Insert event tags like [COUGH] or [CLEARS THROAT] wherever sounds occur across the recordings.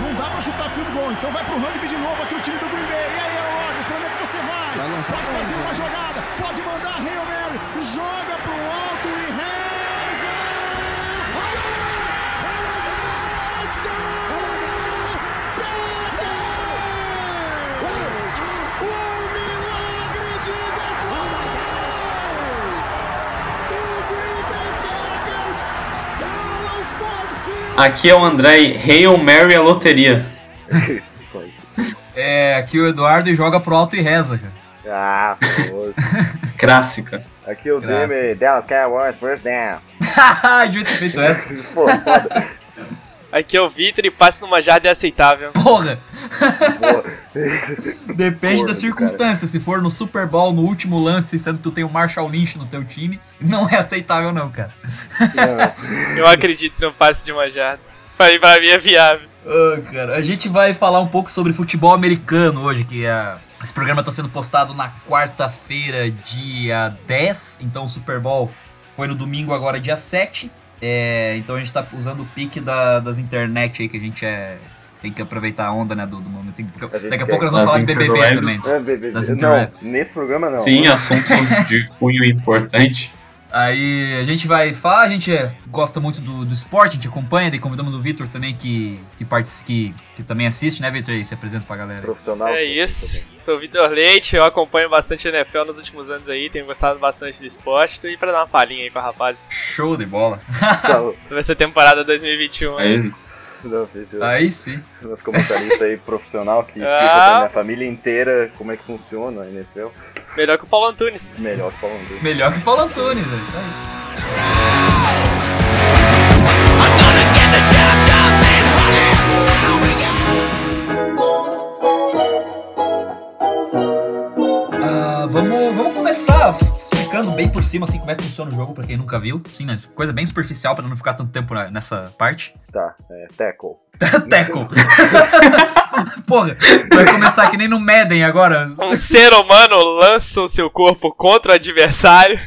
Não dá pra chutar field goal, então vai pro rugby de novo aqui o time do Green Bay. E aí, Aaron Rodgers, pra onde é que você vai? Vai lançar pode fazer uma jogada, pode mandar Hail Mary, joga pro Aqui é o André, Hail Mary a loteria. É, aqui o Eduardo joga pro alto e reza, cara. Ah. [LAUGHS] Clássica. Aqui o Graças. time Dallas Cowboys first down. [LAUGHS] Devia ter feito essa. [LAUGHS] Pô, foda. Aqui é o Vitor e passe numa jarda é aceitável. Porra! [LAUGHS] Depende Porra, da circunstância. Se for no Super Bowl, no último lance, sendo que tu tem o Marshall Lynch no teu time, não é aceitável não, cara. Não, Eu acredito no passe de uma jarda. Falei pra mim é viável. Ah, cara, a gente vai falar um pouco sobre futebol americano hoje, que é... Esse programa está sendo postado na quarta-feira, dia 10, então o Super Bowl foi no domingo, agora dia 7. É, então a gente tá usando o pique da- das internet aí, que a gente é... Tem que aproveitar a onda, né, do, do momento. Tem- A Daqui a pouco nós vamos falar de BBB também. É, Das não, nesse programa não. Sim, assuntos de cunho importante. Aí a gente vai falar, a gente é- gosta muito do, do esporte, a gente acompanha, daí convidamos o Vitor também, que, que, partici- que, que também assiste, né, Vitor? Aí se apresenta pra galera. Profissional. É isso. Sou o Vitor Leite, eu acompanho bastante a NFL nos últimos anos aí, tenho gostado bastante do esporte. Tô aí pra dar uma palhinha aí pra rapaz. Show de bola. [LAUGHS] Essa vai ser temporada 2021. aí. Aí, não, Aí sim. Nosso comentarista aí profissional que explica Ah. pra minha família inteira como é que funciona a NFL. Melhor que o Paulo Antunes. Melhor falando dele. Melhor que Paulo Antunes, é isso aí. Ah, vamos, vamos começar explicando bem por cima assim como é que funciona o jogo pra quem nunca viu. Sim, né? Coisa bem superficial pra não ficar tanto tempo nessa parte. Tá, é, tackle. [LAUGHS] Teco. [LAUGHS] [LAUGHS] Porra, vai começar que nem no Madden agora. Um ser humano lança o seu corpo contra o adversário.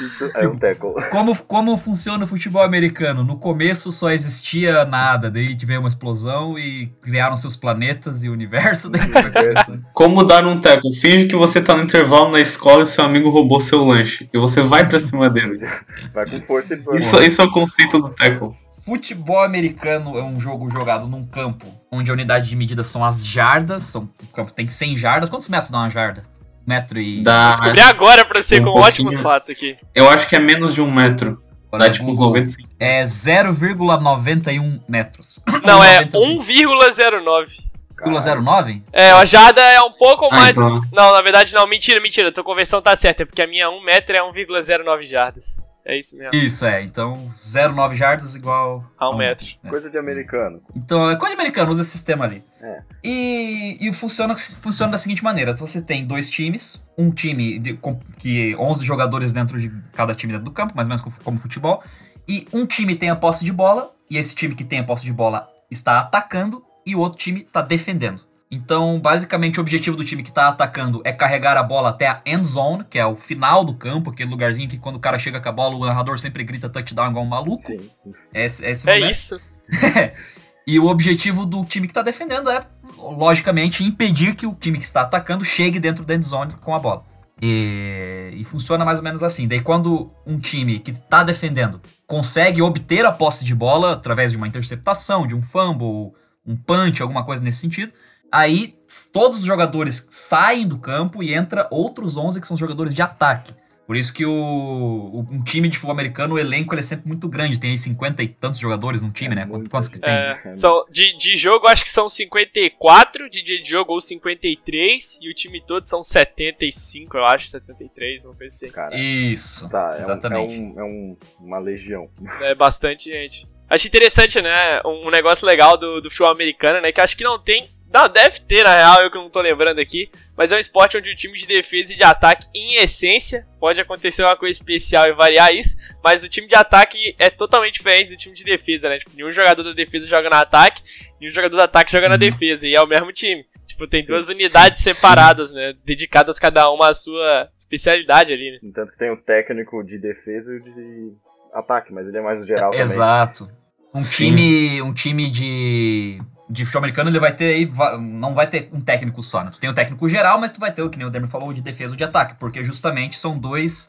Isso é um tackle. Como, como funciona o futebol americano? No começo só existia nada, daí veio uma explosão e criaram seus planetas e o universo. Daí [LAUGHS] como dar um teco? Finge que você tá no intervalo na escola e seu amigo roubou seu lanche. E você vai pra cima dele. [LAUGHS] Vai com força e. Isso, isso é o conceito do teco. Futebol americano é um jogo jogado num campo onde a unidade de medida são as jardas. São, o campo tem 100 jardas. Quantos metros dá uma jarda? Metro e. Dá, Descobri agora pra você Um com pouquinho. ótimos fatos aqui. eu acho que é menos de um metro. Dá tipo uns Google, 95. É 0,91 metros. [LAUGHS] Não, é 91. 1,09. 1,09? É, a Jada é um pouco Ah, mais. então. Não, na verdade não, mentira, mentira. A tua conversão tá certa, é porque a minha 1 metro é 1,09 jardas. É isso mesmo. Isso, é. Então, 0,9 jardas igual A um metro. É. Coisa de americano. Então, é coisa americana, usa esse sistema ali. É. E, e funciona, funciona da seguinte maneira: você tem dois times, um time de, com que 11 jogadores dentro de cada time dentro do campo, mais ou menos como, como futebol, e um time tem a posse de bola, e esse time que tem a posse de bola está atacando, e o outro time está defendendo. Então, basicamente, o objetivo do time que está atacando é carregar a bola até a end zone, que é o final do campo, aquele lugarzinho que quando o cara chega com a bola, o narrador sempre grita touchdown igual um maluco. Sim. É é É isso. [LAUGHS] E o objetivo do time que está defendendo é, logicamente, impedir que o time que está atacando chegue dentro da end zone com a bola. E, e funciona mais ou menos assim. Daí, quando um time que está defendendo consegue obter a posse de bola através de uma interceptação, de um fumble, um punch, alguma coisa nesse sentido, aí todos os jogadores saem do campo e entra outros 11 que são jogadores de ataque. Por isso que o, o- um time de futebol americano, o elenco ele é sempre muito grande. Tem aí 50 e tantos jogadores num time, É né? muita Quantos que tem? É, são, de, de jogo, acho que são 54 de dia de jogo ou 53. E o time todo são 75, eu acho, 73, uma coisa assim. Cara, Isso. tá, é, um, é, exatamente. um, é um- uma legião. É bastante gente. Acho interessante, né? Um, um negócio legal do, do futebol americano, né? Que acho que não tem. Não, deve ter, na real, eu que não tô lembrando aqui. Mas é um esporte onde o time de defesa e de ataque, em essência, pode acontecer uma coisa especial e variar isso. Mas o time de ataque é totalmente diferente do time de defesa, né? Tipo, nenhum jogador da defesa joga no ataque, nenhum jogador do ataque joga na Uhum. defesa. E é o mesmo time. Tipo, tem Sim, duas unidades sim, separadas, né? Dedicadas cada uma à sua especialidade ali, né? Tanto que tem o técnico de defesa e o de ataque, mas ele é mais geral também. Exato. Um Sim. time, um time de de futebol americano ele vai ter aí, não vai ter um técnico só, né? Tu tem o técnico geral, mas tu vai ter o que nem o Demer falou, de defesa ou de ataque, porque justamente são dois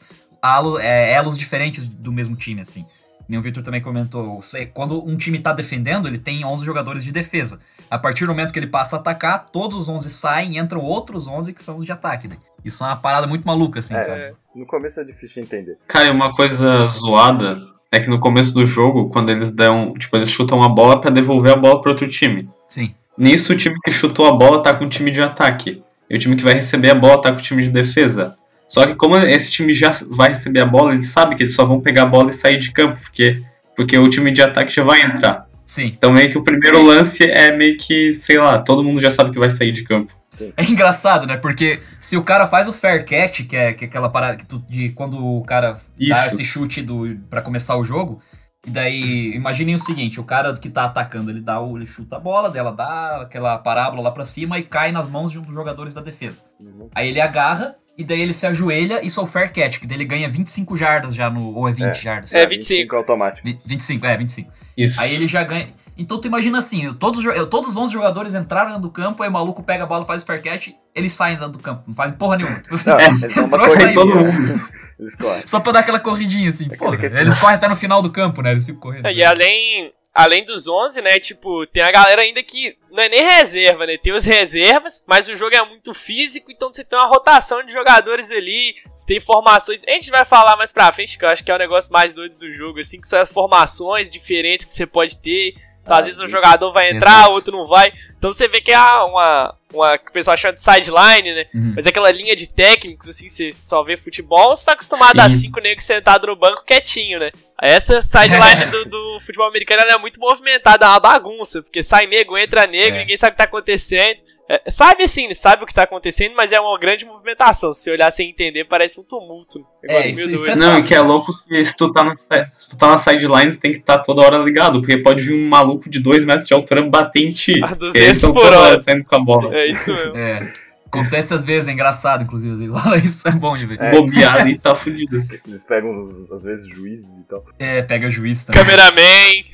é, elos diferentes do mesmo time, assim. Nem o Victor também comentou, quando um time tá defendendo, ele tem 11 jogadores de defesa. A partir do momento que ele passa a atacar, todos os 11 saem e entram outros 11 que são os de ataque, né? Isso é uma parada muito maluca, assim, É. sabe? No começo é difícil de entender. Cara, uma coisa zoada é que no começo do jogo, quando eles dão. Tipo, eles chutam a bola pra devolver a bola pro outro time. Sim. Nisso, o time que chutou a bola tá com o time de ataque. E o time que vai receber a bola tá com o time de defesa. Só que como esse time já vai receber a bola, eles sabem que eles só vão pegar a bola e sair de campo, porque, porque o time de ataque já vai entrar. Sim. Então meio que o primeiro lance é meio que, sei lá, todo mundo já sabe que vai sair de campo. É engraçado, né? Porque se o cara faz o fair catch, que é, que é aquela parada que tu- de quando o cara dá Isso. esse chute do, pra começar o jogo, e daí, imaginem o seguinte, o cara que tá atacando, ele dá o, ele chuta a bola, dela dá aquela parábola lá pra cima e cai nas mãos de um dos jogadores da defesa. Uhum. Aí ele agarra, e daí ele se ajoelha, isso é o fair catch, que daí ele ganha 25 jardas já no, ou é 20 É. jardas? É, 25. automático. Vi- 25, é, 25. Isso. Aí ele já ganha. Então tu imagina assim, todos, todos os 11 jogadores entraram dentro do campo, aí o maluco pega a bola, faz o fair catch, eles saem dentro do campo, não fazem porra nenhuma. Tipo assim, Não, eles [LAUGHS] Entrou todo mundo. Eles correm. Só pra dar aquela corridinha assim, Aquele porra. que- Eles correm até no final do campo, né? Eles ficam correndo. E além, além dos 11, né, tipo, tem a galera ainda que não é nem reserva, né? Tem os reservas, mas o jogo é muito físico, então você tem uma rotação de jogadores ali, você tem formações. A gente vai falar mais pra frente, que eu acho que é o negócio mais doido do jogo, assim, que são as formações diferentes que você pode ter. Então, às vezes um jogador vai entrar, Exato. outro não vai. Então você vê que é uma, uma que o pessoal chama de sideline, né? Uhum. Mas aquela linha de técnicos, assim, você só vê futebol, você tá acostumado a Sim. cinco negros sentados no banco quietinho, né? Essa sideline do, do futebol americano é muito movimentada, é uma bagunça, porque sai nego, entra nego, É. ninguém sabe o que tá acontecendo. É, sabe assim, sabe o que tá acontecendo, mas é uma grande movimentação. Se olhar sem entender, parece um tumulto. Um negócio É, isso- isso é- Não, e que é louco que se tu tá na, se tu tá na sideline, tu tem que estar toda hora ligado, porque pode vir um maluco de 2 metros de altura bater em ti. A Porque 200 eles estão por toda hora. saindo com a bola. É isso mesmo. É. Acontece às vezes, é engraçado, inclusive. às vezes. Fala [LAUGHS] isso, é bom de ver. É. Bobear ali tá fudido. Eles pegam, às vezes, juízes e tal. É, pega juiz também. Cameraman.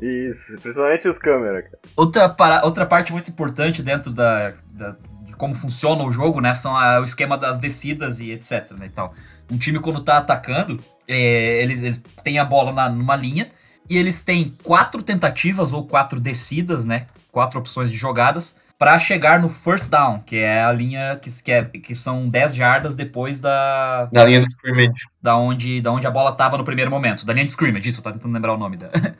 Isso, principalmente os câmeras, cara. Outra, para- outra parte muito importante dentro da, da- de como funciona o jogo, né? São a- o esquema das descidas e etc. Né, e tal. Um time, quando tá atacando, é, eles, eles têm a bola na- numa linha e eles têm quatro tentativas ou quatro descidas, né? Quatro opções de jogadas para chegar no first down, que é a linha que, que, é- que são 10 jardas depois da, Da linha do scrimmage. da onde, da onde a bola tava no primeiro momento. Da linha de scrimmage, isso, eu tava tentando lembrar o nome. Da... [LAUGHS]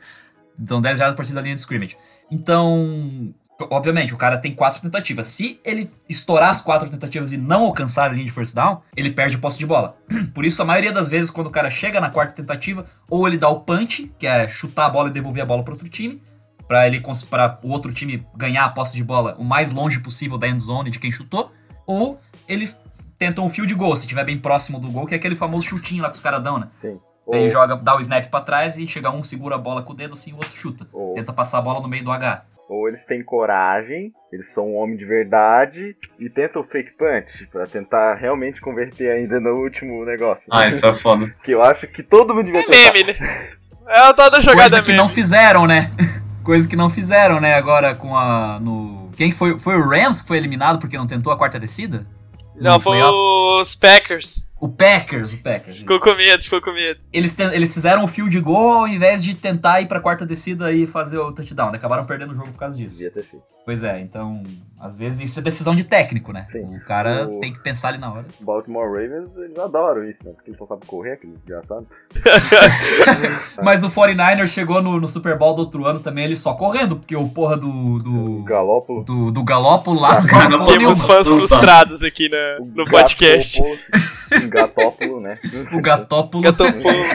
então, 10 jardas a partir da linha de scrimmage. Então, obviamente, o cara tem quatro tentativas. Se ele estourar as quatro tentativas e não alcançar a linha de first down, ele perde a posse de bola. [CLEARS THROAT] Por isso, a maioria das vezes, quando o cara chega na quarta tentativa, ou ele dá o punch, que é chutar a bola e devolver a bola para outro time, para ele para o outro time ganhar a posse de bola o mais longe possível da end zone de quem chutou, ou eles tentam o field goal, se estiver bem próximo do gol, que é aquele famoso chutinho lá que os caras dão, né? Sim. Daí Ou, joga, dá o snap pra trás e chega um, segura a bola com o dedo assim, o outro chuta. ou, Tenta passar a bola no meio do H. ou eles têm coragem, eles são um homem de verdade e tentam o fake punch pra tentar realmente converter ainda no último negócio. Ah, isso é foda. [LAUGHS] Que eu acho que todo mundo devia É tentar. meme, né? É toda jogada Coisa que meme. não fizeram, né? [LAUGHS] Coisa que não fizeram, né? Agora com a. No... Quem foi? Foi o Rams que foi eliminado porque não tentou a quarta descida? Não, foi os Packers. O Packers, o Packers. Ficou com medo, ficou com medo. Eles, eles fizeram o field goal ao invés de tentar ir pra quarta descida e fazer o touchdown. né? Acabaram perdendo o jogo por causa disso. Devia ter feito. Pois é, então, às vezes isso é decisão de técnico, né? Sim. O cara O- tem que pensar ali na hora. Baltimore Ravens, eles adoram isso, né? Porque eles só sabem correr, aqueles desgraçados. [LAUGHS] Mas o 49ers chegou no, no Super Bowl do outro ano também, ele só correndo, porque o porra do. Do. Galópolo. do, do Galópolo lá. Temos fãs frustrados aqui na, o no podcast. [LAUGHS] [LAUGHS] Gatópolo, O Gatópolo, né? O Gatópolo. Gatopolo.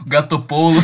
O Gatopolo.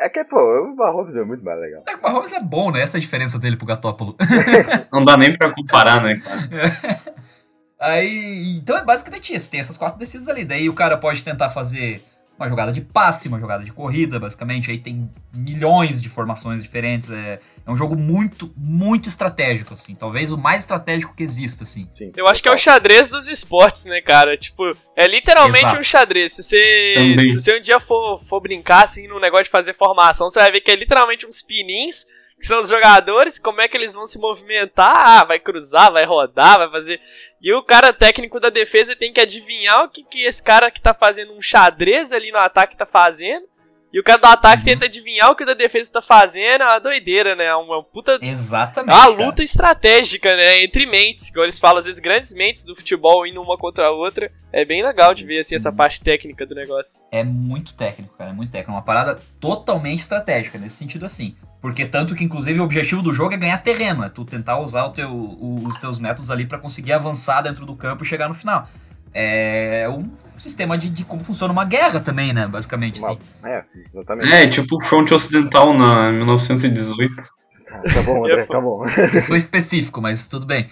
É que, pô, o Mahomes é muito mais legal. É, O Mahomes é bom, né? Essa é a diferença dele pro Gatópolo. [LAUGHS] Não dá nem pra comparar, né, cara? [LAUGHS] Aí. Então é basicamente isso. Tem essas quatro descidas ali. Daí o cara pode tentar fazer uma jogada de passe, uma jogada de corrida, basicamente. Aí tem milhões de formações diferentes. É, é um jogo muito, muito estratégico, assim. Talvez o mais estratégico que exista, assim. Sim, Eu acho que é o xadrez dos esportes, né, cara? Tipo, é literalmente Exato. um xadrez. Se você, Também. se você um dia for, for brincar, assim, num negócio de fazer formação, você vai ver que é literalmente uns pininhos que são os jogadores, como é que eles vão se movimentar, ah, vai cruzar, vai rodar, vai fazer. E o cara técnico da defesa tem que adivinhar o que, que esse cara que tá fazendo um xadrez ali no ataque tá fazendo. E o cara do ataque Uhum. tenta adivinhar o que o da defesa tá fazendo, é uma doideira, né? É uma puta é Exatamente. uma cara. luta estratégica, né? Entre mentes. Igual eles falam, às vezes, grandes mentes do futebol indo uma contra a outra. É bem legal de ver, assim, essa parte técnica do negócio. É muito técnico, cara. É muito técnico. Uma parada totalmente estratégica, nesse sentido assim. Porque tanto que, inclusive, o objetivo do jogo é ganhar terreno. É tu tentar usar o teu, o- os teus métodos ali pra conseguir avançar dentro do campo e chegar no final. É um sistema de, de como funciona uma guerra também, né? Basicamente, Uma- assim. É, exatamente. É, tipo o fronte ocidental na 1918. Tá, tá bom, André, tá bom. Isso foi específico, mas tudo bem.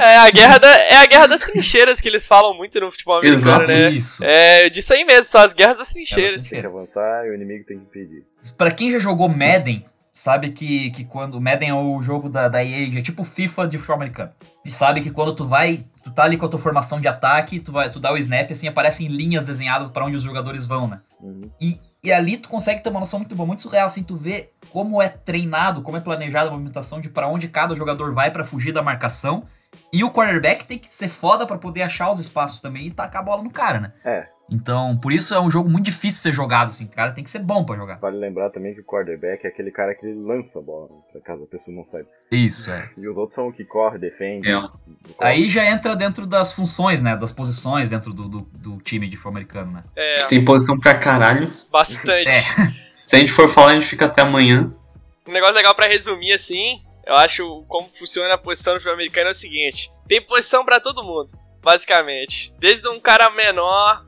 É a guerra, da, é a guerra das trincheiras que eles falam muito no futebol americano, Exato. né? Isso. É disso aí mesmo, são as guerras das trincheiras. Tem que avançar e o inimigo tem que impedir. Pra quem já jogou Madden, sabe que, que quando. Madden é o jogo da, da EA, é tipo FIFA de futebol americano. E sabe que quando tu vai. Tu tá ali com a tua formação de ataque, tu, vai, tu dá o snap assim, aparecem linhas desenhadas pra onde os jogadores vão, né? Uhum. E, e ali tu consegue ter uma noção muito boa, muito surreal, assim, tu vê como é treinado, como é planejada a movimentação de pra onde cada jogador vai pra fugir da marcação. E o quarterback tem que ser foda pra poder achar os espaços também e tacar a bola no cara, né? É. Então, por isso é um jogo muito difícil de ser jogado, assim. O cara tem que ser bom pra jogar. Vale lembrar também que o quarterback é aquele cara que lança a bola, né, pra caso a pessoa não saiba. Isso, é. E os outros são o que corre, defende. É. corre. Aí já entra dentro das funções, né? Das posições dentro do, do, do time de futebol americano, né? É, Tem posição pra caralho. bastante. É. [LAUGHS] Se a gente for falar, a gente fica até amanhã. Um negócio legal pra resumir assim, eu acho como funciona a posição no futebol americano é o seguinte: tem posição pra todo mundo, basicamente. Desde um cara menor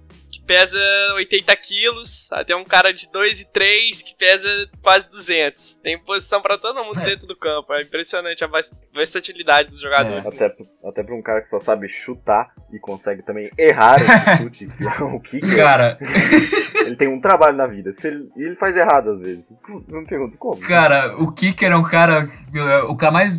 pesa 80 quilos até um cara de 2 e 3 que pesa quase 200. Tem posição pra todo mundo É. dentro do campo. É impressionante a vers- versatilidade dos jogadores. Até, até pra um cara que só sabe chutar e consegue também errar esse [LAUGHS] chute, que é o kicker, Cara, [LAUGHS] ele tem um trabalho na vida. Se ele, e ele faz errado às vezes. Não me pergunto como. cara, o Kicker é um cara. O cara mais.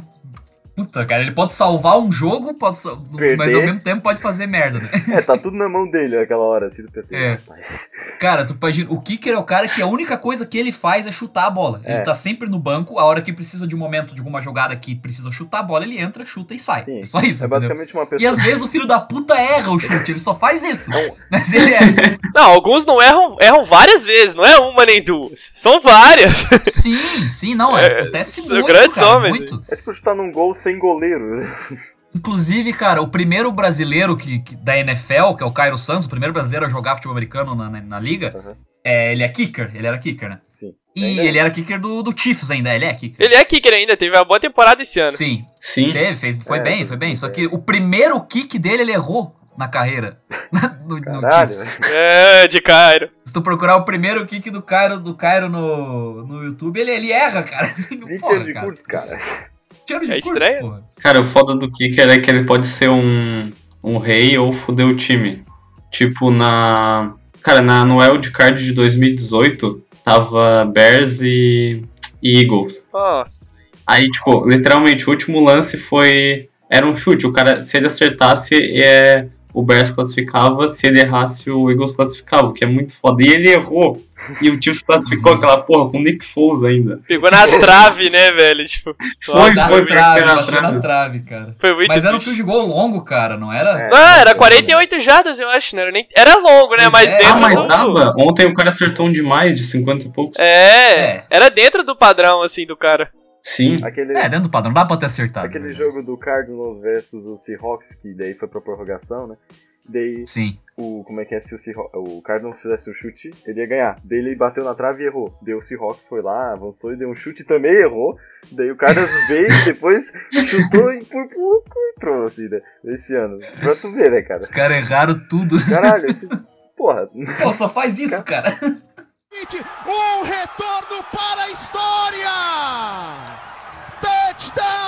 Puta, cara, ele pode salvar um jogo, pode, sal- mas ao mesmo tempo pode fazer merda, né? É, tá tudo na mão dele naquela hora, assim, do PC. É. Cara, tu imagina, o Kicker é o cara que a única coisa que ele faz é chutar a bola. Ele É. tá sempre no banco, a hora que precisa de um momento, de alguma jogada que precisa chutar a bola, ele entra, chuta e sai. Sim. É só isso, É entendeu? basicamente uma E pessoa. às vezes o filho da puta erra o chute, ele só faz isso. Não. Mas ele é. Não, alguns não erram, erram várias vezes, não é uma nem duas. São várias. Sim, sim, não, é, É, acontece muito, grandes cara, homens, muito. É tipo chutar num gol sem goleiro. Inclusive, cara, o primeiro brasileiro que, que- da NFL, que é o Cairo Santos, o primeiro brasileiro a jogar futebol americano na, na, na liga, Uhum. é, ele é kicker, ele era kicker, né? Sim. E Ainda é. ele era kicker do, do Chiefs ainda, ele é kicker. Ele é kicker ainda, teve uma boa temporada esse ano. Sim, Sim. teve, fez, foi É, bem, foi bem. é. Só que o primeiro kick dele, ele errou na carreira. [LAUGHS] no, no Chiefs. É, de Cairo. Se tu procurar o primeiro kick do Cairo, do Cairo no, no YouTube, ele, ele erra, cara. [LAUGHS] 20 Porra, anos de curso, cara. 20 anos de É curso, estranho. porra. Cara, o foda do kicker é que ele pode ser um, um rei ou foder o time. Tipo, na. Cara, na, no Wildcard de 2018, tava Bears e, e Eagles. Nossa. Aí, tipo, literalmente, o último lance foi. Era um chute. O cara, se ele acertasse, é, o Bears classificava. Se ele errasse, o Eagles classificava, o que é muito foda. E ele errou. E o time se classificou aquela porra com o Nick Foles ainda. Pegou na trave, né, velho? Tipo, Foi, Nossa, Na foi, trave, foi na bateu na trave. trave, cara. foi muito Mas era um triste. field goal longo, cara, não era? É. Não, era 48 jardas, eu acho, não era nem. Era longo, né? Mas Mas é. dentro Ah, mas do. dava? Ontem o cara acertou um demais, de 50 e poucos. É, É. era dentro do padrão, assim, do cara. Sim. Aquele, É, dentro do padrão, dá pra ter acertado. aquele né? jogo do Cardinals versus o Seahawks, que daí foi pra prorrogação, né? Daí Sim. O. Como é que é? Se o, Seahawks, o Cardinals fizesse o chute, ele ia ganhar. Daí ele bateu na trave e errou. Daí o Seahawks foi lá, avançou e deu um chute e também errou. Daí o Cardinals [LAUGHS] veio, depois chutou e por pouco entrou, assim, né? Esse ano. Pra tu ver, né, cara? Os caras erraram tudo. Caralho, [LAUGHS] esse... porra. Pô, só faz isso, cara. Um retorno para a história! Touchdown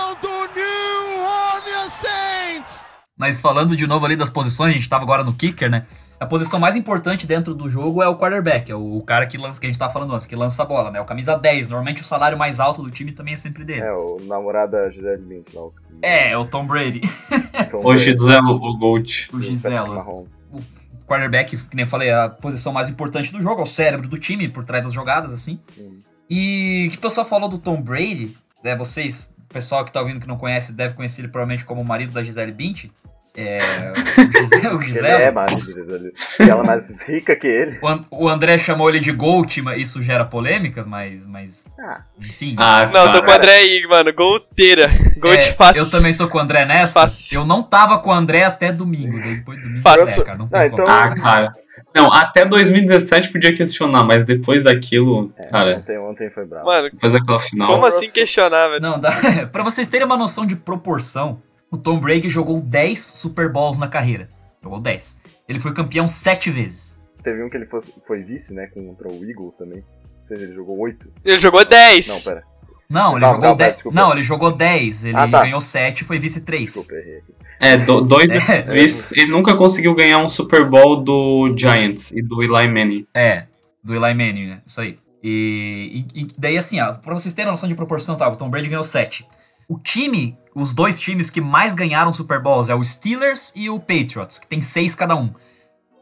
Mas falando de novo ali das posições, a gente tava agora no kicker, né? A posição mais importante dentro do jogo é o quarterback, é o cara que lança, que a gente tava falando antes, que lança a bola, né? O camisa 10. Normalmente o salário mais alto do time também é sempre dele. É, o namorado da Gisele Lynch lá. o- É, é o Tom Brady. [LAUGHS] Tom O Giselo, o Gold. O o Gisela. Mahomes. quarterback, que nem eu falei, é a posição mais importante do jogo, é o cérebro do time, por trás das jogadas, assim. Sim. E que o pessoal falou do Tom Brady, né? Vocês, o pessoal que tá ouvindo que não conhece, deve conhecer ele provavelmente como o marido da Gisele Bündchen. É, o Gisele, o [LAUGHS] Ele Gisele. é mais e ela é mais rica que ele. O An- O André chamou ele de Gold, mas isso gera polêmicas, mas, mas Ah, enfim. Ah, Não, tô cara. com o André aí, mano. Golteira. Gol É, de fácil. eu também tô com o André nessa. Fácil. Eu não tava com o André até domingo. Depois de domingo, Fácil. é, cara, não tem Ah, como. então- Ah, cara. Não, até 2017 podia questionar, mas depois daquilo, cara, ontem, ontem foi bravo. Mano, depois daquela final. como assim questionar, velho? Não, dá. [LAUGHS] pra vocês terem uma noção de proporção, o Tom Brady jogou 10 Super Bowls na carreira. Jogou 10. Ele foi campeão 7 vezes. Teve um que ele foi, foi vice, né? Contra o Eagles também. Ou seja, ele jogou 8. Ele jogou 10. Não, pera. Não, ele Calma, jogou calma, 10. desculpa. Não, ele jogou 10. Ele Ah, tá. ganhou 7 foi vice 3. Desculpa, errei aqui. É, do- dois É. desses vezes ele nunca conseguiu ganhar um Super Bowl do Giants e do Eli Manning. É, do Eli Manning, né? Isso aí. E, e- e daí, assim, ó, pra vocês terem uma noção de proporção, tá? O Tom Brady ganhou 7. O time, os dois times que mais ganharam Super Bowls é o Steelers e o Patriots, que tem 6 cada um.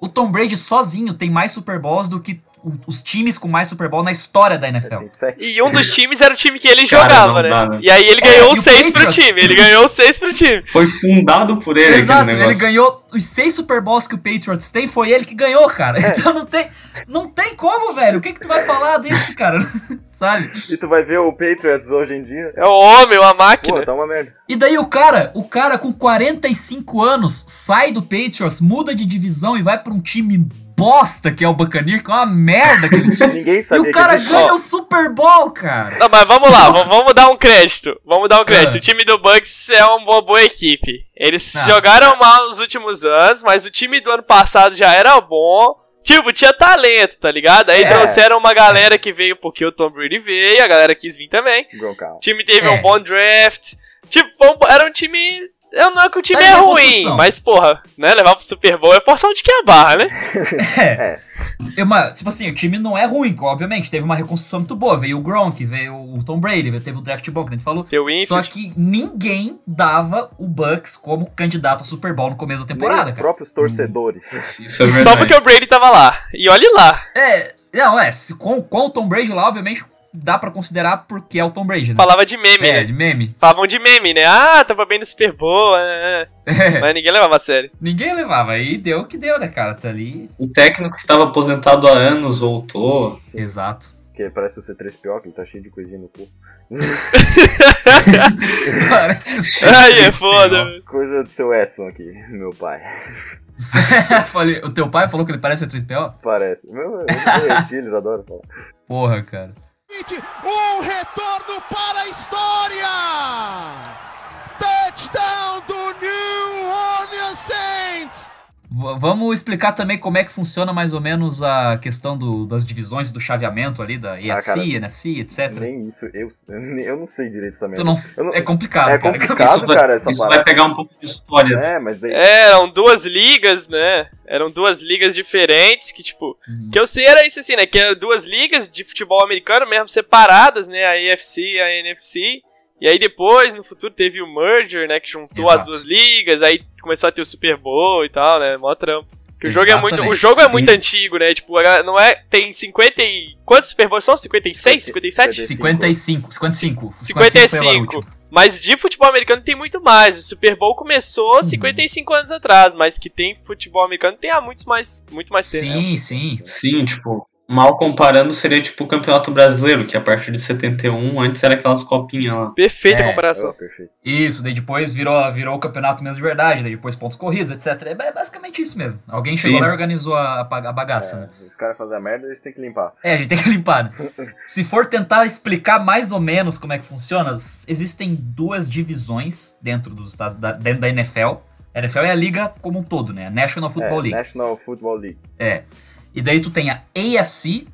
O Tom Brady sozinho tem mais Super Bowls do que os times com mais Super Bowl na história da NFL. Tem 7. E um dos times era o time que ele Cara, jogava, né? dá, né? E aí ele É, ganhou o 6 pro time. Ele ganhou 6 pro time. Foi fundado por ele Exato, ele ganhou os seis Super Bowls que o Patriots tem, foi ele que ganhou, cara. Então não tem, não tem como, velho. O que que tu vai falar desse, cara? [LAUGHS] Sabe? E tu vai ver o Patriots hoje em dia. É o homem, uma Pô, máquina. tá uma merda. E daí o cara, o cara com 45 anos sai do Patriots, muda de divisão e vai pra um time bosta que é o Buccaneers, que é uma merda aquele [LAUGHS] time. Ninguém e sabia o cara que ele... ganha o Super Bowl, cara. Não, mas vamos lá, [LAUGHS] vamos, dar um crédito. Vamos dar um crédito. Ah. O time do Bucks é uma boa, equipe. Eles Ah. jogaram mal nos últimos anos, mas o time do ano passado já era bom. Tipo, tinha talento, tá ligado? Aí É. trouxeram uma galera que veio porque o Tom Brady veio, a galera quis vir também. O time teve É. um bom draft. Tipo, era um time. Eu não é que o time Tá em é ruim, mas porra, né? Levar pro Super Bowl é forçar onde que é a barra, né? [LAUGHS] É. É uma, tipo assim, o time não é ruim, obviamente. Teve uma reconstrução muito boa. Veio o Gronk, veio o Tom Brady, veio- teve o draft bom, que a gente falou. Só que ninguém dava o Bucks como candidato ao Super Bowl no começo da Nem temporada, os cara. próprios torcedores. Isso é. Só porque o Brady tava lá. E olhe lá. É, não, é, com, com o Tom Brady lá, obviamente, dá pra considerar porque é o Tom Brady, né? Falava de meme, É, né? de meme. Falavam de meme, né? Ah, tava bem no Super Bowl. é, é. É, [LAUGHS] Mas ninguém levava a sério. ninguém levava, aí deu o que deu, né, cara? Tá ali. O técnico que tava aposentado há anos voltou. Exato. Que parece o C3PO, que ele tá cheio de coisinha no corpo. [LAUGHS] Parece o Ai, é C3PO. foda. Coisa do seu Edson aqui, meu pai. [LAUGHS] Falei, o teu pai falou que ele parece C3PO? Parece. Meu, meus filhos adoram falar. Porra, cara. Um retorno para a história! Touchdown do New Orleans Saints! V- vamos explicar também como é que funciona mais ou menos a questão do- das divisões do chaveamento ali, da EFC, Ah, cara. NFC, etc. Nem isso, eu, [LAUGHS] eu não sei direito essa não, não- é complicado, É cara. [LAUGHS] complicado. Isso vai, cara, essa isso vai pegar um pouco de história. É, mas daí. É, eram duas ligas, né? Eram duas ligas diferentes que, tipo. Uhum. Que eu sei era isso assim, né? Que eram duas ligas de futebol americano mesmo separadas, né? A EFC e a NFC. E aí depois, no futuro, teve o merger, né? Que juntou Exato. as duas ligas. Aí começou a ter o Super Bowl e tal, né? Mó trampo. Porque o jogo é muito. O jogo é sim. muito antigo, né? Tipo, a- não é. Tem 50 e. Quantos Super Bowls são? 56? 57? 55, 55. 55. foi agora o último. Mas de futebol americano tem muito mais. O Super Bowl começou 55 anos atrás, mas que tem futebol americano tem há muitos mais, muito mais tempo. Sim, sim. Sim, tipo, mal comparando, seria tipo o Campeonato Brasileiro, que a partir de 71, antes era aquelas copinhas lá. Perfeita É. comparação. Oh, perfeito. Isso, daí depois virou, virou o campeonato mesmo de verdade, daí depois pontos corridos, etc. É ba- basicamente isso mesmo. Alguém chegou Sim. lá e organizou a, a ba- a bagaça, né? É, os caras fazem a merda, eles têm que limpar. É, a gente tem que limpar, né? [LAUGHS] Se for tentar explicar mais ou menos como é que funciona, existem duas divisões dentro dos Estados da, dentro da NFL. A NFL é a liga como um todo, né? A National Football é, League. National Football League. É. E daí tu tem a AFC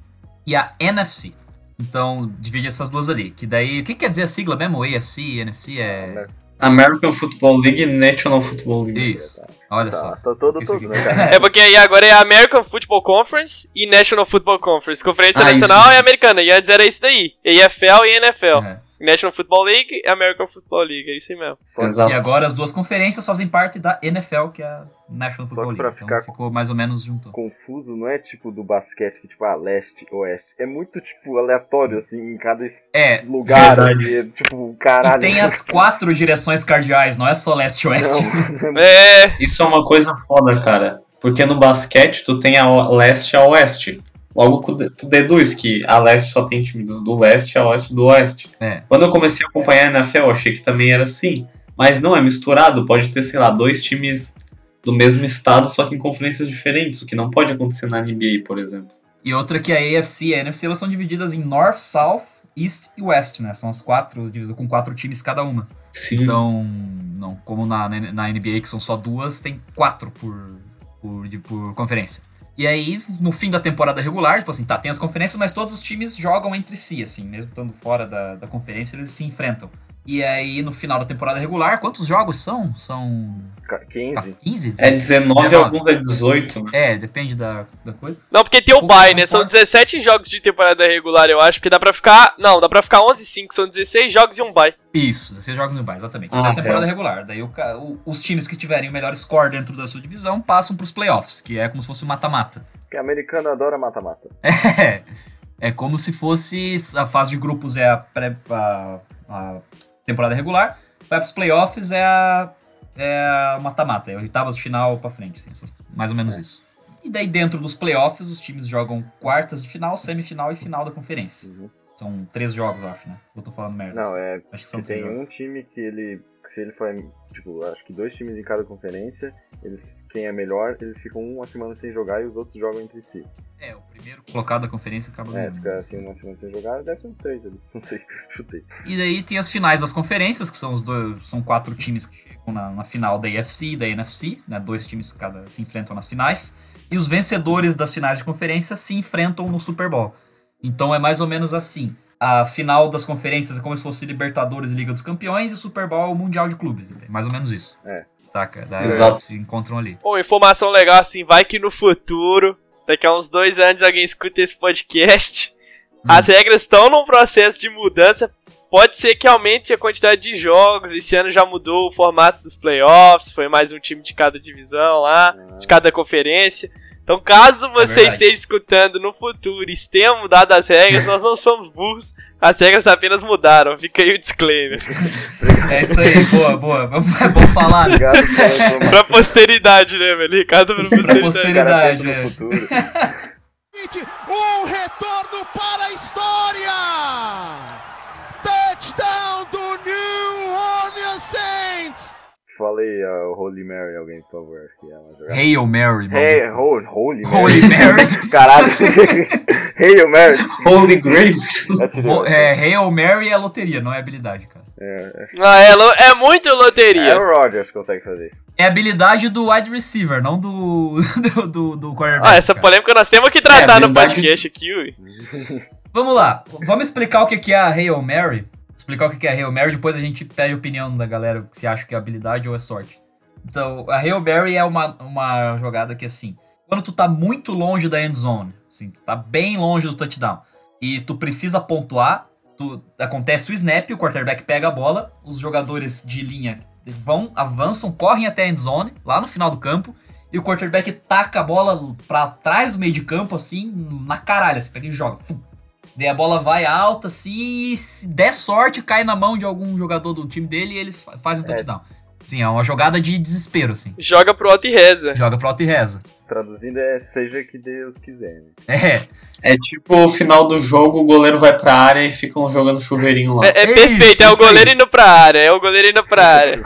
e a NFC. Então, divide essas duas ali. Que daí. O que quer dizer a sigla mesmo? AFC, NFC? É. American Football League e National Football League. Isso. Olha Tá, só. tá todo, né? É porque aí agora é a American Football Conference e National Football Conference. Conferência Ah, Nacional isso. e Americana. E antes era isso daí. EFL e NFL. É. National Football League e American Football League, é isso aí mesmo. Exato. E agora as duas conferências fazem parte da NFL, que é a National Só Football League. Então ficou mais ou menos junto. confuso, não é tipo do basquete, que tipo, ah, leste, oeste. É muito, tipo, aleatório, assim, em cada É, lugar. Verdade. assim, tipo, caralho. e tem as [LAUGHS] quatro direções cardeais, não é só leste e oeste. [LAUGHS] É, Isso é uma coisa foda, cara. Porque no basquete tu tem a leste a oeste. Logo tu de- tu deduz que a leste só tem times do leste e a oeste do oeste. É. Quando eu comecei a acompanhar a NFL, eu achei que também era assim. Mas não, é misturado. Pode ter, sei lá, dois times do mesmo estado, só que em conferências diferentes. O que não pode acontecer na NBA, por exemplo. E outra que a AFC e a NFC elas são divididas em North, South, East e West, né? São as quatro, com quatro times cada uma. Sim. Então, não, como na, na NBA que são só duas, tem quatro por, por, de- por conferência. E aí, no fim da temporada regular, tipo assim, tá, tem as conferências, mas todos os times jogam entre si, assim, mesmo estando fora da, da conferência, eles se enfrentam. E aí, no final da temporada regular, quantos jogos são? São Ca- 15. 15? É 19, alguns é 18. né? É, depende da, da coisa. não, porque tem o bye, né? São forte. 17 jogos de temporada regular, eu acho, porque dá pra ficar. Não, dá pra ficar 11 e 5, são 16 jogos e um bye. Isso, 16 jogos no bye, exatamente. Ah, Isso é a temporada é. regular. Daí o o- os times que tiverem o melhor score dentro da sua divisão passam pros playoffs, que é como se fosse um mata-mata. Porque americano adora mata-mata. [LAUGHS] É, é como se fosse a fase de grupos é a, pré, a, a temporada regular, vai pros playoffs é a é mata-mata, é oitavas de final pra frente, assim, mais ou menos É. isso. E daí dentro dos playoffs os times jogam quartas de final, semifinal e final da conferência. Uhum. São três jogos, eu acho, né? Eu tô falando merda. Não, é Acho que são três tem jogos. um time que ele. que Se ele for, tipo, acho que dois times em cada conferência, eles, quem é melhor, eles ficam uma semana sem jogar e os outros jogam entre si. É, o primeiro colocado da conferência acaba É, ganhando. fica assim uma semana sem jogar, deve ser uns três ali. [LAUGHS] Não sei, chutei. E daí tem as finais das conferências, que são os dois. São quatro times que chegam na, na final da AFC e da NFC, né? Dois times que cada se enfrentam nas finais. E os vencedores das finais de conferência se enfrentam no Super Bowl. Então é mais ou menos assim. A final das conferências é como se fosse Libertadores e Liga dos Campeões, e o Super Bowl é o Mundial de Clubes. entende? Mais ou menos isso. É. Saca? Daí Exato. se encontram ali. Pô, informação legal assim, vai que no futuro, daqui a uns dois anos, alguém escuta esse podcast. As regras estão num processo de mudança. Pode ser que aumente a quantidade de jogos. Esse ano já mudou o formato dos playoffs. Foi mais um time de cada divisão lá, de cada conferência. Então, caso você verdade. esteja escutando no futuro e tenha mudado as regras, nós não somos burros. As regras apenas mudaram. Fica aí o disclaimer. É isso aí, boa, boa. É bom falar, né? Obrigado informação. pra posteridade, né, velho? Ricardo pra posteridade. posteridade. Cara, pensa é. no futuro. Um retorno para a história! Touchdown do New Orleans Saints! Falei a Holy Mary, alguém, por favor. Acho que é uma jogada. Hail Mary, mano. Hey, Holy, Holy Mary. Holy Mary. [LAUGHS] Caralho. [LAUGHS] Hail Mary. Holy Grace! Atirei. Ho- É, Hail Mary é loteria, não é habilidade, cara. Ah, é, lo- é muito loteria. Aaron Rodgers consegue fazer. É habilidade do wide receiver, não do, [LAUGHS] do, do, do quarterback. Ah, essa cara. polêmica nós temos que tratar É, no podcast aqui, ui. Vamos lá, vamos explicar o que que é a Hail Mary. Explicar o que é a Hail Mary, depois a gente pede a opinião da galera se acha que é habilidade ou é sorte. Então, a Hail Mary é uma, uma jogada que, assim, quando tu tá muito longe da end zone, assim, tá bem longe do touchdown, e tu precisa pontuar, tu, acontece o snap, o quarterback pega a bola, os jogadores de linha vão, avançam, correm até a end zone, lá no final do campo, e o quarterback taca a bola pra trás do meio de campo, assim, na caralho, assim, pega e joga. Fum. Daí a bola vai alta, se der sorte, cai na mão de algum jogador do time dele e eles fa- fazem um touchdown. Sim, é uma jogada de desespero, assim. Joga pro alto e reza. Joga pro alto e reza. Traduzindo é seja que Deus quiser. Né? É, É tipo o final do jogo, o goleiro vai pra área e ficam jogando chuveirinho lá. É, é Isso, perfeito, é o isso aí. goleiro indo pra área, é o goleiro indo pra [LAUGHS] área.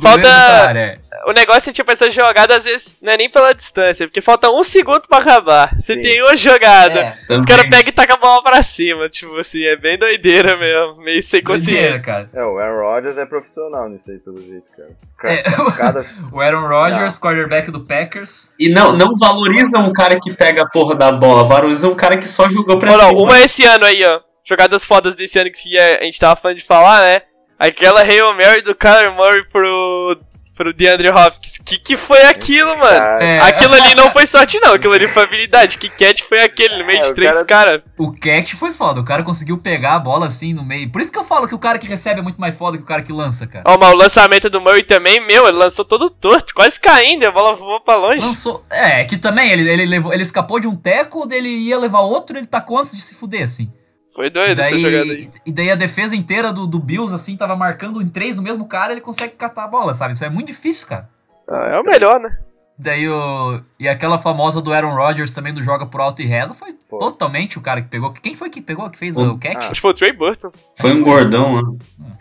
Falta- área, é. O negócio é tipo, essa jogada às vezes não é nem pela distância, porque falta um segundo pra acabar. Você Sim. tem uma jogada. É, Os caras pegam e tacam a bola pra cima, tipo assim, é bem doideira mesmo, meio sem doideira, consciência. cara. É, o Aaron Rodgers é profissional nisso aí, pelo jeito, cara. É, Ca- Cada, [LAUGHS] o Aaron Rodgers, quarterback do Packers. E não, não valorizam o cara que pega a porra da bola, valorizam o cara que só jogou pra Ou não, cima. uma é esse ano aí, ó. Jogadas fodas desse ano que a gente tava falando de falar, né? Aquela Hail Mary do Kyler Murray pro, pro DeAndre Hopkins. Que que foi aquilo, mano? Cara, É. Aquilo ali não foi sorte, não. Aquilo ali foi habilidade. Que catch foi aquele no meio É, de três cara- caras? O catch foi foda, o cara conseguiu pegar a bola assim no meio. Por isso que eu falo que o cara que recebe é muito mais foda que o cara que lança, cara. Ó, mas o lançamento do Murray também, meu, ele lançou todo torto, quase caindo, a bola voou pra longe. Lançou. É, que também ele, ele, levou, ele escapou de um teco, dele ia levar outro, ele tacou antes de se fuder, assim. Foi doido essa jogada aí. Daí, e daí a defesa inteira do, do Bills, assim, tava marcando em três no mesmo cara, ele consegue catar a bola, sabe? Isso é muito difícil, cara. Ah, é o melhor, né? Daí o. E aquela famosa do Aaron Rodgers também do joga por alto e reza foi Pô. totalmente o cara que pegou. Quem foi que pegou, que fez O- o catch? Acho que foi o Trey Burton. Foi um gordão, né?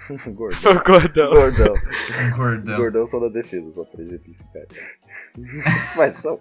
[LAUGHS] Gordão. Foi o Gordão. Gordão. Gordão. Gordão são da defesa, só pra exemplificar. [LAUGHS] Mas são.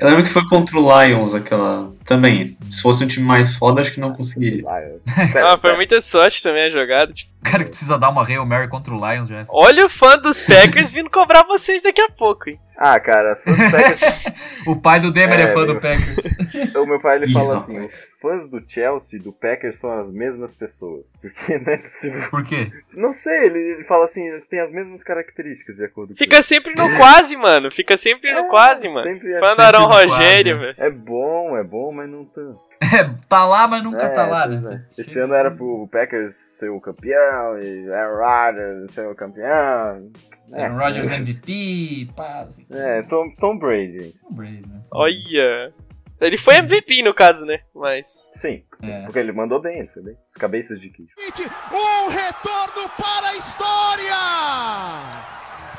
Eu lembro que foi contra o Lions aquela. Também. Se fosse um time mais foda, acho que não conseguiria. [LAUGHS] Ah, foi muita sorte também a jogada. Tipo, O cara que precisa dar uma Hail Mary contra o Lions já. olha o fã dos Packers vindo cobrar vocês daqui a pouco, hein? Ah, cara, fãs do Packers, [LAUGHS] O pai do Demer é, É, fã meu. do Packers. [LAUGHS] o meu pai ele Ih, fala assim: os fãs do Chelsea e do Packers são as mesmas pessoas. Porque não é possível. Por quê? Não sei, ele, ele fala assim: eles têm as mesmas características de acordo com Fica sempre no quase, mano. Fica sempre no É, quase, mano. sempre é Fã do sempre Arão no Rogério, é. velho. É bom, é bom, mas não tanto. É, tá lá, mas nunca É, tá lá, né? é. Esse ano era pro Packers ser o campeão e Aaron Rodgers ser o campeão. É, Aaron Rodgers MVP, pá, assim. É, Tom, Tom Brady. Tom Brady, né? Olha. Ele foi MVP no caso, né? Mas. Sim, É. porque ele mandou bem, ele foi bem. Os cabeças de queijo. Um retorno para a história!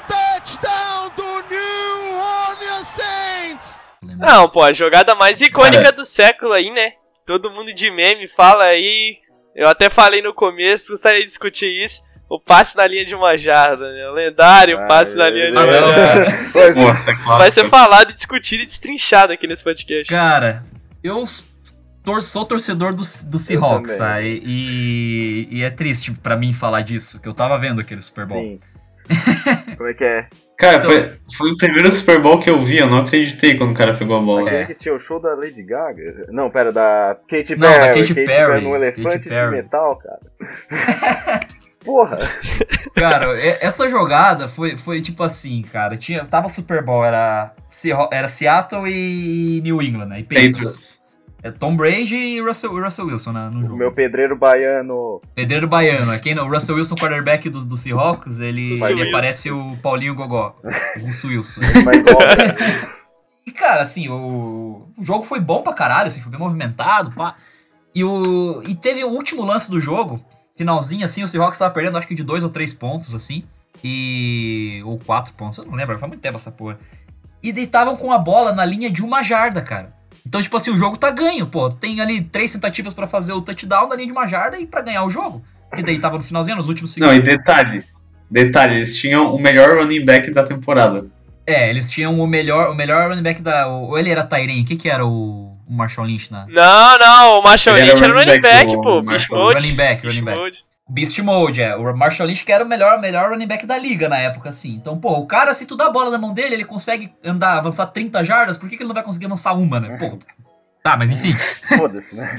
Touchdown do New Orleans Saints! Não, pô, a jogada mais icônica do século aí, né? Todo mundo de meme fala aí. Eu até falei no começo, gostaria de discutir isso. O passe na linha de uma jarda, né? O lendário Ah, passe na linha de uma jarda. [LAUGHS] Nossa, é Isso vai ser falado, discutido e destrinchado aqui nesse podcast. Cara, eu tor- sou torcedor do, do Seahawks, tá? E, e- e é triste pra mim falar disso, que eu tava vendo aquele Super Bowl. Sim. [LAUGHS] Como é que é? Cara, foi, foi o primeiro Super Bowl que eu vi, eu não acreditei quando o cara pegou a bola. Aquele que tinha o show da Lady Gaga? Não, pera, da Katy Não, Perry. da Katy Perry, no elefante Katy de Perry. metal, cara. [LAUGHS] Porra. Cara, essa jogada foi, foi tipo assim, cara. Tinha, tava Super Bowl, era, era Seattle e New England, né? E Patriots. Patriots. É Tom Brady e Russell, Russell Wilson né, no O jogo. meu pedreiro baiano. Pedreiro Baiano, é quem não? O Russell Wilson, quarterback do, do Seahawks, ele, Russell ele Wilson. parece o Paulinho Gogó, o Russo Wilson. [LAUGHS] [LAUGHS] E, cara, assim, o, o jogo foi bom pra caralho, assim, foi bem movimentado, pá. E, o, e teve o último lance do jogo, finalzinho, assim, o Seahawks tava perdendo, acho que de dois ou três pontos, assim. E... ou quatro pontos, eu não lembro, faz muito tempo essa porra. E deitavam com a bola na linha de uma jarda, cara. Então, tipo assim, o jogo tá ganho, pô. Tem ali três tentativas pra fazer o touchdown na linha de uma jarda e pra ganhar o jogo. Que daí tava no finalzinho, nos últimos Não, segundos. e detalhe. Detalhe, eles tinham o melhor running back da temporada. É, eles tinham o melhor, o melhor running back da... Ou ele era Tyrene, o que que era o, o Marshall Lynch na... Não, não, o Marshall Ele Lynch era running running back, back, o pô. Marshall-. Running back, running back. Beast Mode, é. O Marshall Lynch que era o melhor, melhor running back da liga na época, assim. Então, pô, o cara, se tu dá a bola na mão dele, ele consegue andar, avançar 30 jardas, por que, que ele não vai conseguir avançar uma, né? Pô. Tá, mas enfim. [LAUGHS] Foda-se, né?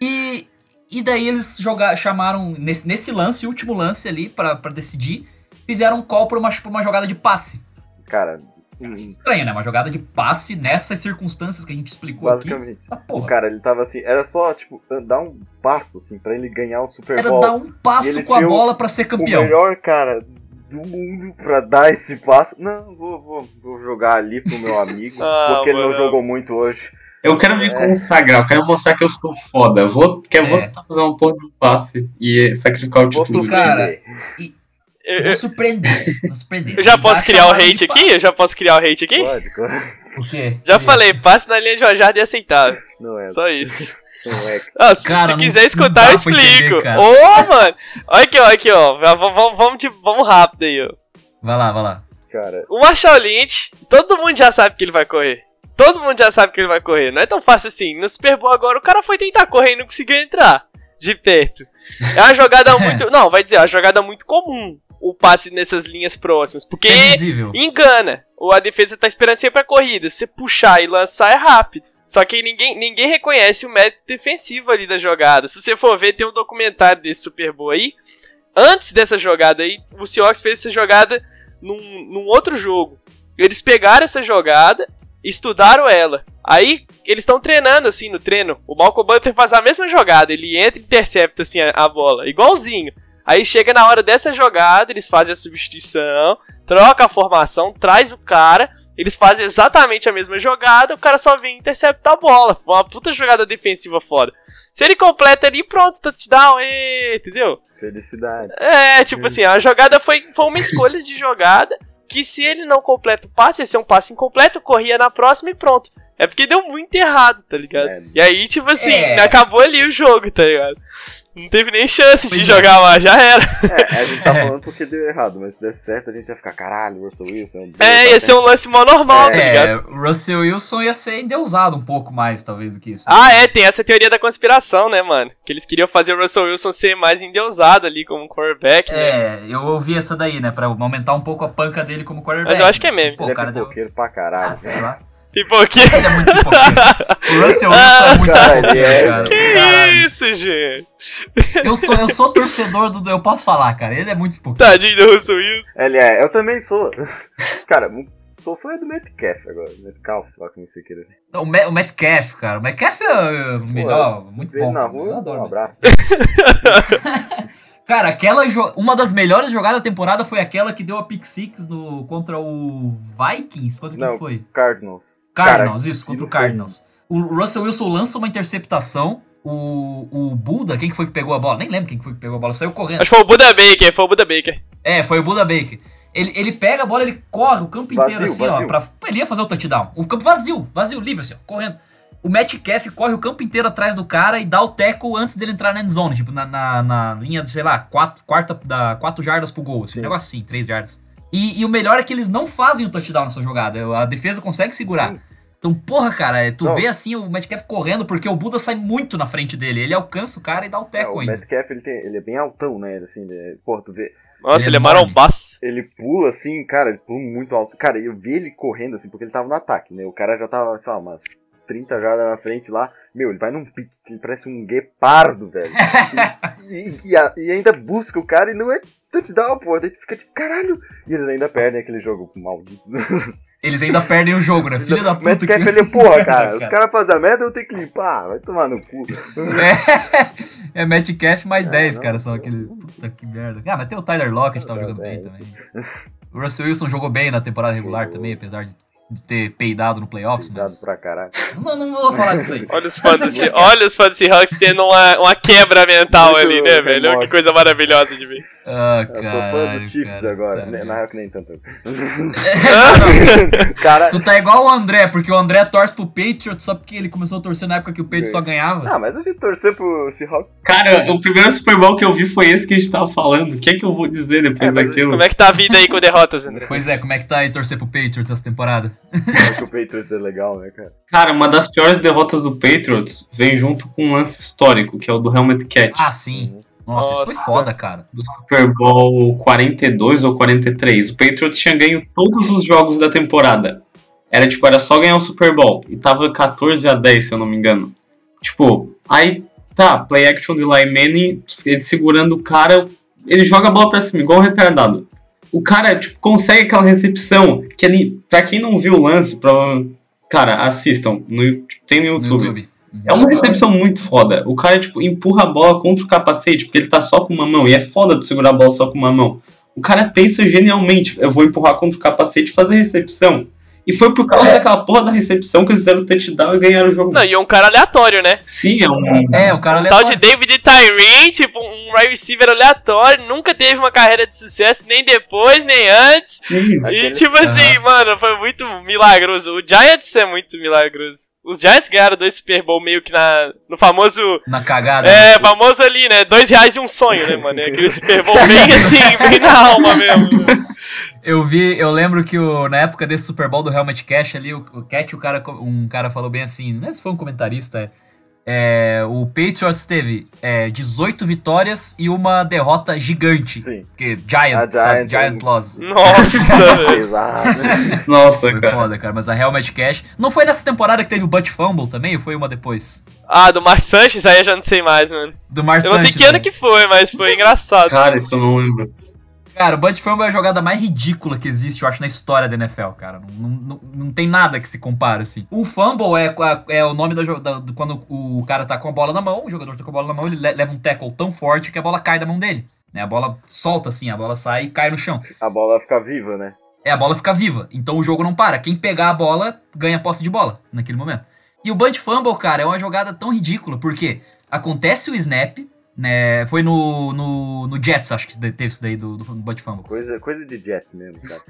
E, e daí eles jogar, chamaram, nesse, nesse lance, último lance ali, pra, pra decidir, fizeram um call pra uma, pra uma jogada de passe. Cara, hum, Estranho, né? Uma jogada de passe nessas circunstâncias que a gente explicou aqui. basicamente. Ah, O cara, ele tava assim, era só, tipo, dar um passo, assim, pra ele ganhar o Super Era Bowl. dar um E passo com a o- bola pra ser O campeão. melhor cara do mundo pra dar esse passo. Não, vou, vou, vou jogar ali pro meu amigo, [LAUGHS] Ah, porque ele não mano. jogou muito hoje. Eu quero me É. consagrar, eu quero mostrar que eu sou foda. Vou, quero É. vou tentar fazer uma porra de um passe e sacrificar o título do cara, time. Eu, Vou surpreender, vou surpreender. eu já posso criar o hate aqui? passe. Eu já posso criar o hate aqui? Pode, claro. O quê? Já O quê? falei, passe na linha de uma jarda e aceitável. Não é. Só isso. [LAUGHS] Não é. Ah, se, Cara, se quiser escutar, eu explico. Ô, mano! Olha aqui, ó, aqui, ó. Vamos, vamos, vamos, de- vamos rápido aí, ó. Vai lá, vai lá. Cara, O Marshall Lynch, todo mundo já sabe que ele vai correr. Todo mundo já sabe que ele vai correr. Não é tão fácil assim. No Super Bowl agora, o cara foi tentar correr e não conseguiu entrar de perto. É uma jogada [LAUGHS] muito. Não, vai dizer, é uma jogada muito comum o passe nessas linhas próximas. Porque Previsível. engana. Ou a defesa tá esperando sempre a corrida. Se você puxar e lançar é rápido. Só que ninguém, ninguém reconhece o mérito defensivo ali da jogada. Se você for ver, tem um documentário desse Super Bowl aí. Antes dessa jogada aí, o Seahawks fez essa jogada num, num outro jogo. Eles pegaram essa jogada, estudaram ela. Aí eles estão treinando assim no treino. O Malcolm Butler faz a mesma jogada, ele entra e intercepta assim a, a bola, igualzinho. Aí chega na hora dessa jogada, eles fazem a substituição, troca a formação, traz o cara, eles fazem exatamente a mesma jogada, o cara só vem interceptar a bola. Foi uma puta jogada defensiva foda. Se ele completa ali, pronto, touchdown, ê, entendeu? Felicidade. É, tipo assim, a jogada foi, foi uma escolha de jogada que se ele não completa o passe, esse é um passe incompleto, corria na próxima e pronto. É porque deu muito errado, tá ligado? É. E aí, tipo assim, É. acabou ali o jogo, tá ligado? Não teve nem chance de é. jogar lá, já era. É, a gente tá [LAUGHS] É. falando porque deu errado, mas se der certo a gente vai ficar, caralho, Russell Wilson. um É, ia ser um lance mó normal, tá É, ligado? o Russell Wilson ia ser endeusado um pouco mais, talvez, do que isso. Ah, é, tem essa teoria da conspiração, né, mano? Que eles queriam fazer o Russell Wilson ser mais endeusado ali como quarterback, né? É, eu ouvi essa daí, né? Pra aumentar um pouco a panca dele como quarterback. Mas eu acho que é mesmo. Pô, Ele o cara é deu. pra caralho. Ah, sei lá. E por quê? Ele é muito pipoqueiro. O Russell Wilson é muito pipoqueiro, ele é, cara. Que Caralho. isso, gente? Eu sou, eu sou torcedor do. Eu posso falar, cara. Ele é muito pipoqueiro. Tadinho do Russell Wilson. Ele é, eu também sou. Cara, sou fã do Metcalf agora. Metcalf, sei lá como você queira. O, Ma- o Metcalf, cara. O Metcalf é o melhor. muito bom. na rua, Eu um adoro. o abraço. Cara, aquela uma das melhores jogadas da temporada foi aquela que deu a pick six no contra o Vikings. Contra quem Não. foi? Cardinals. Cardinals, Cara, isso, contra o Cardinals. O Russell Wilson lança uma interceptação. O, o Buda, quem que foi que pegou a bola? Nem lembro quem que foi que pegou a bola, saiu correndo. Acho que foi o Buda Baker, foi o Buda Baker. É, foi o Buda Baker. Ele, ele pega a bola, ele corre o campo Vazio, inteiro assim, ó. vazio. Pra, ele ia fazer o touchdown. O campo vazio, vazio, livre assim, ó, correndo. O Metcalf corre o campo inteiro atrás do cara e dá o teco antes dele entrar na end zone, tipo, na, na, na linha de, sei lá, quatro, quarta, da, quatro jardas pro gol, assim, um Sim. negócio assim, três jardas. E, e o melhor é que eles não fazem o touchdown nessa jogada, a defesa consegue segurar. Sim. Então, porra, cara, tu Não. vê assim o Metcalf correndo porque o Buda sai muito na frente dele. Ele alcança o cara e dá o É, teco o ainda. Metcalf, ele, tem, ele é bem altão, né? Ele, Assim, ele é- porra, tu vê. Nossa, Ele é ele é marombaço. Ele pula assim, cara, ele pula muito alto. Cara, eu vi ele correndo assim, porque ele tava no ataque, né? O cara já tava, sei lá, umas 30 jardas na frente lá. Meu, ele vai num pique, ele parece um guepardo, velho. [LAUGHS] e, e- e ainda busca o cara e não é touchdown, pô. Daí fica tipo, caralho. E eles ainda perdem aquele jogo maldito. Eles ainda perdem o jogo, né? Filha da puta. Que- ele é porra, [LAUGHS] cara. Os caras fazem a merda, eu tenho que limpar. Vai tomar no cu. É, [LAUGHS] é Metcalf mais Ah, 10, não. cara, só aquele. Puta que merda. Ah, mas tem o Tyler Lockett que tava jogando bem é. também. O Russell Wilson jogou bem na temporada regular também, apesar de, de ter peidado no playoffs, Cuidado mas. pra caralho. [LAUGHS] Não, não vou falar disso aí. Olha os fãs do, Se- olha os fãs do Seahawks tendo uma, uma quebra mental Muito ali, né, velho? Que coisa maravilhosa de ver. Ah, Eu sou fã cara. do Chiefs agora. né? Na real que nem tanto. [LAUGHS] cara. Tu tá igual o André, porque o André torce pro Patriots só porque ele começou a torcer na época que o Patriots só ganhava. Ah, mas a gente torcer pro Seahawks. Cara, o primeiro Super Bowl que eu vi foi esse que a gente tava falando. O que é que eu vou dizer depois É, daquilo? Como é que tá a vida aí com derrotas, André? Pois é, como é que tá aí torcer pro Patriots essa temporada? Acho que o Patriots é legal, né, cara? Cara, uma das piores derrotas do Patriots vem junto com um lance histórico, que é o do Helmet Catch. Ah, sim. Nossa, isso foi Nossa. foda, cara. do Super Bowl 42 ou 43. O Patriots tinha ganho todos os jogos da temporada. Era tipo, era só ganhar o Super Bowl. E tava 14 a 10, se eu não me engano. Tipo, aí tá, play action de Eli Manning, ele segurando o cara, ele joga a bola pra cima, igual um retardado. O cara, tipo, consegue aquela recepção que ele, pra quem não viu o lance, prova- cara, assistam, no, tem no No YouTube. Uhum. É uma recepção muito foda. O cara, tipo, empurra a bola contra o capacete, porque ele tá só com uma mão. E é foda de segurar a bola só com uma mão. O cara pensa genialmente, eu vou empurrar contra o capacete e fazer recepção. E foi por causa daquela porra da recepção que eles fizeram o touchdown e ganharam o jogo. Não, e é um cara aleatório, né? Sim, é um. É, o cara Um tal de aleatório. David Tyree, tipo, um wide receiver aleatório, nunca teve uma carreira de sucesso, nem depois, nem antes. Sim. E Aquele- tipo assim, mano, foi muito milagroso. O Giants é muito milagroso. Os Giants ganharam dois Super Bowl meio que na, no famoso. Na cagada. É, famoso ali, né? Dois reais e um sonho, né, mano? Aquele Super Bowl bem assim, bem na alma mesmo. [LAUGHS] Eu vi, eu lembro que o, na época desse Super Bowl do Helmet Cash ali, o, o Cat, o cara, um cara falou bem assim, né? Se foi um comentarista, é, o Patriots teve é, 18 vitórias e uma derrota gigante. Sim. Que Giant, A sabe? Giant, Giant é- loss. [LAUGHS] Nossa. Nossa, Foi cara. foda, cara. Mas a Helmet Cash. Não foi nessa temporada que teve o Butt Fumble também? Ou foi uma depois? Ah, do Mark Sanchez, aí eu já não sei mais, mano. Do Mar Eu não sei Sanchez, que ano né? que foi, mas foi engraçado. Cara, isso eu não lembro. Cara, o Bunch Fumble é a jogada mais ridícula que existe, eu acho, na história da NFL, cara. Não, não, não tem nada que se compare, assim. O fumble é, é o nome da, da, do, quando o cara tá com a bola na mão, o jogador tá com a bola na mão, ele leva um tackle tão forte que a bola cai da mão dele. Né? A bola solta, assim, a bola sai e cai no chão. A bola fica viva, né? É, a bola fica viva. Então o jogo não para. Quem pegar a bola ganha posse de bola naquele momento. E o Bunch Fumble, cara, é uma jogada tão ridícula, porque acontece o snap, né? Foi no, no, no Jets, acho que teve isso daí do, do Bunch Fumble. Coisa, coisa de Jets mesmo, cara.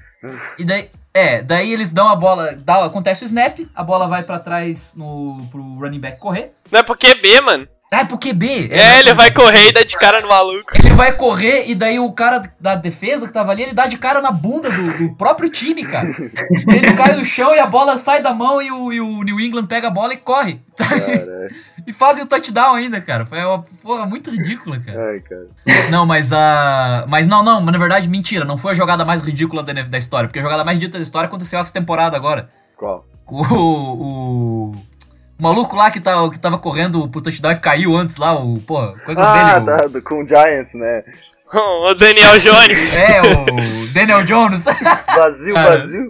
e daí, é, daí eles dão a bola, dá, acontece o snap, a bola vai para trás no, pro running back correr. Não é porque B, mano. Ah, é pro QB. É, é ele vai correr e dá de cara no maluco. Ele vai correr e daí o cara da defesa que tava ali, ele dá de cara na bunda do, do próprio time, cara. ele [LAUGHS] cai no chão e a bola sai da mão e o, e o New England pega a bola e corre. [LAUGHS] e fazem o touchdown ainda, cara. Foi uma porra muito ridícula, cara. Ai, cara. Não, mas a. Mas não, não, mas na verdade, mentira. Não foi a jogada mais ridícula da, da história. Porque a jogada mais ridícula da história aconteceu essa temporada agora. Qual? O. o o maluco lá que, tá, que tava correndo pro touchdown e caiu antes lá, o. Porra, qual é o ah, dele? Tá, do, com o Giants, né? [LAUGHS] o Daniel Jones. [LAUGHS] é, o Daniel Jones. [LAUGHS] vazio, vazio.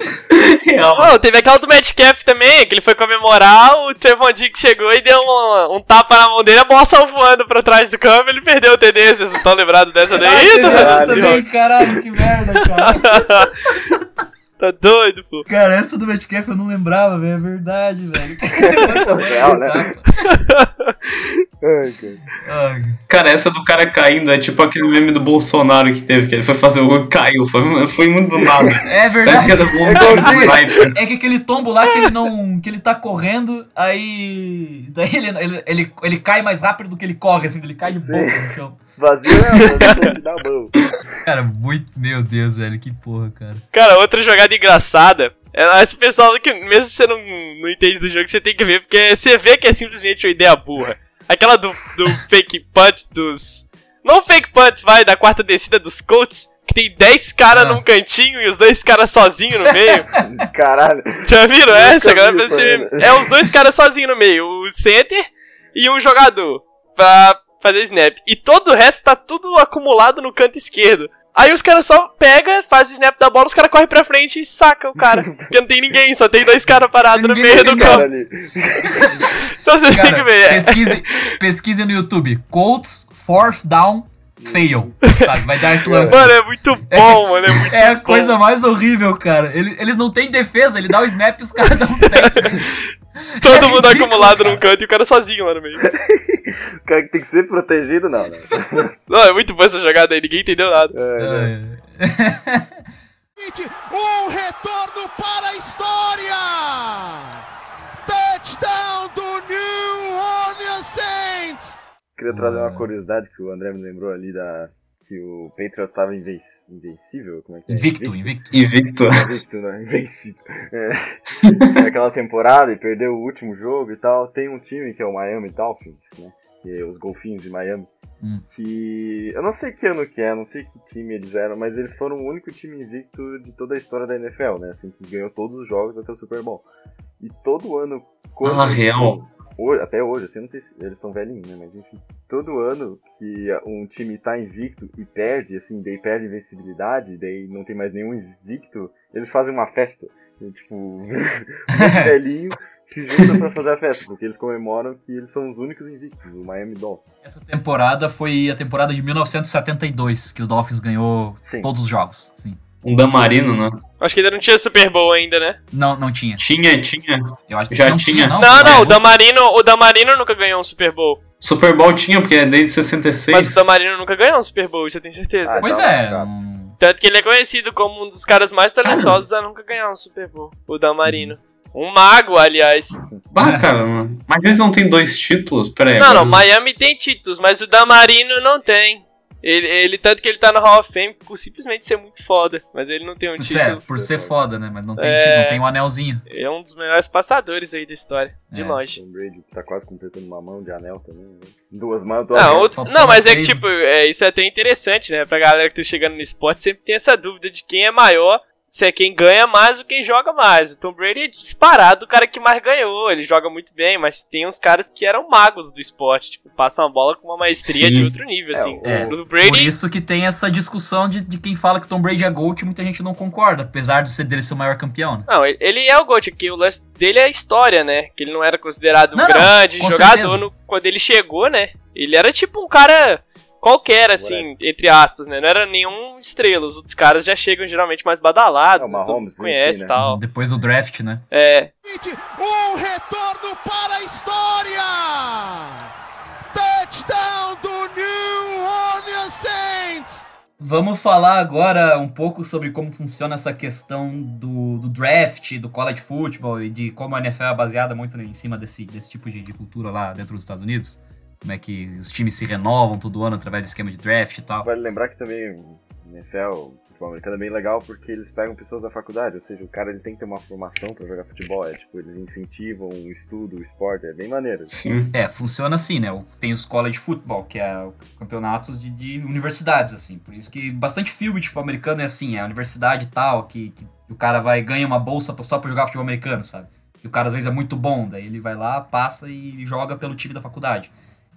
oh, teve aquela do Metcalf também, que ele foi comemorar, o Trevon Diggs chegou e deu um, um, tapa na mão dele, a bola saiu voando pra trás do campo ele perdeu o TD, vocês estão lembrados dessa daí? Ah, também, caralho, que merda, cara. Tá doido, pô. Cara, essa do Metcalf eu não lembrava, velho. É verdade, velho. [LAUGHS] Real, né? [LAUGHS] Cara. essa do cara caindo é tipo aquele meme do Bolsonaro que teve, que ele foi fazer o gol e caiu. Foi, foi muito do nada. [LAUGHS] É verdade. Que era bom, é, é que aquele tombo lá que ele não. que ele tá correndo, aí. Daí ele, ele, ele, ele cai mais rápido do que ele corre, assim, ele cai de boca no chão. Vazio é dá mão. Cara, muito. Meu Deus, velho, que porra, cara. Cara, outra jogada engraçada. É, esse pessoal que, mesmo se você não, não entende do jogo, você tem que ver, porque você vê que é simplesmente uma ideia burra. Aquela do, do [LAUGHS] fake punt dos. Não fake punt, vai, da quarta descida dos Colts, que tem 10 caras ah. num cantinho e os dois caras sozinhos no meio. [LAUGHS] Caralho. Já viram essa? Galera, é os dois caras sozinhos no meio, o center e um jogador. Pra fazer snap. E todo o resto tá tudo acumulado no canto esquerdo. Aí os caras só pega, faz o snap da bola, os caras correm pra frente e saca o cara. [LAUGHS] Porque não tem ninguém, só tem dois caras parados no meio do campo. [LAUGHS] então você cara, tem que ver. Pesquise, pesquise no YouTube. Colts, fourth down, fail. Sabe? Vai dar esse lance. Mano, é muito bom, mano. É, muito é a coisa mais horrível, cara. Eles, eles não têm defesa, ele dá o snap e os caras dão certo. [LAUGHS] Todo é mundo ridículo, acumulado cara. num canto e o cara sozinho lá no meio. [LAUGHS] o cara que tem que ser protegido, não, né? [LAUGHS] Não, é muito boa essa jogada aí, ninguém entendeu nada. É, é. um retorno para a história! Touchdown do New Orleans Saints! Queria trazer uma curiosidade que o André me lembrou ali da, que o Patriots estava invencível, como é que é? Invicto, invicto. Invicto. Invicto, né? Invencível. É. [LAUGHS] Naquela temporada e perdeu o último jogo e tal. Tem um time que é o Miami Dolphins, né? Que é os Golfinhos de Miami. Hum. Que. Eu não sei que ano que é, não sei que time eles eram, mas eles foram o único time invicto de toda a história da NFL, né? Assim, que ganhou todos os jogos até o Super Bowl. E todo ano. Quando ah, real? Hoje, até hoje, assim, não sei se eles estão velhinhos, né? Mas enfim, todo ano que um time tá invicto e perde, assim, daí perde invencibilidade, daí não tem mais nenhum invicto, eles fazem uma festa. E, tipo, [LAUGHS] um [LAUGHS] velhinho se junta pra fazer a festa, porque eles comemoram que eles são os únicos invictos, o Miami Dolphins. Essa temporada foi a temporada de 1972, que o Dolphins ganhou Sim. todos os jogos. Sim. Um Damarino, né? Acho que ainda não tinha Super Bowl ainda, né? Não, não tinha. Tinha, tinha. Eu acho que Já não tinha. tinha. não, não, não o Damarino, o Damarino nunca ganhou um Super Bowl. Super Bowl tinha, porque é desde 66. Mas o Damarino nunca ganhou um Super Bowl, isso eu tenho certeza. Ah, Pois tá, é. tá. Tanto que ele é conhecido como um dos caras mais talentosos a nunca ganhar um Super Bowl. O Damarino. Um mago, aliás. Ah, cara, mano. Mas eles não têm dois títulos? Pera aí. Não, agora não, Miami tem títulos, mas o Damarino não tem. Ele, ele, tanto que ele tá no Hall of Fame por simplesmente ser muito foda, mas ele não tem um título. ser, por ser foda, né? Mas não tem, É. título, não tem um anelzinho. É um dos melhores passadores aí da história, de É. longe. Tom Brady tá quase completando uma mão de anel também, né? Duas mãos, duas Não, outro- não mas é que, três, tipo, é, isso é até interessante, né? Pra galera que tá chegando no esporte, sempre tem essa dúvida de quem é maior, se é quem ganha mais ou quem joga mais. O Tom Brady é disparado o cara que mais ganhou. Ele joga muito bem, mas tem uns caras que eram magos do esporte. Tipo, passam a bola com uma maestria Sim. de outro nível, assim. É, o Por Brady. isso que tem essa discussão de, de quem fala que Tom Brady é GOAT, muita gente não concorda, apesar de ser dele ser o maior campeão, né? Não, ele- é o GOAT, que o lance dele é a história, né? Que ele não era considerado Não, um não, grande com jogador no- quando ele chegou, né? Ele era tipo um cara qualquer, assim, entre aspas, né? Não era nenhum estrela. Os outros caras já chegam geralmente mais badalados, É, o né? Mahomes, conhece e né? tal. Depois do draft, né? É, Um retorno para a história! Touchdown do New Orleans Saints! Vamos falar agora um pouco sobre como funciona essa questão do, do draft, do college football e de como a NFL é baseada muito em cima desse, desse tipo de, de cultura lá dentro dos Estados Unidos. Como é que os times se renovam todo ano através do esquema de draft e tal. Vale lembrar que também o NFL, o futebol americano é bem legal porque eles pegam pessoas da faculdade, ou seja, o cara ele tem que ter uma formação pra jogar futebol, é tipo, eles incentivam o estudo, o esporte, é bem maneiro. Sim. É, funciona assim, né? O- Tem os college football, que é campeonatos de, de universidades, assim. Por isso que bastante filme de futebol americano é assim, é a universidade e tal, que, que o cara vai ganha uma bolsa só pra jogar futebol americano, sabe? E o cara às vezes é muito bom, daí ele vai lá, passa e joga pelo time da faculdade.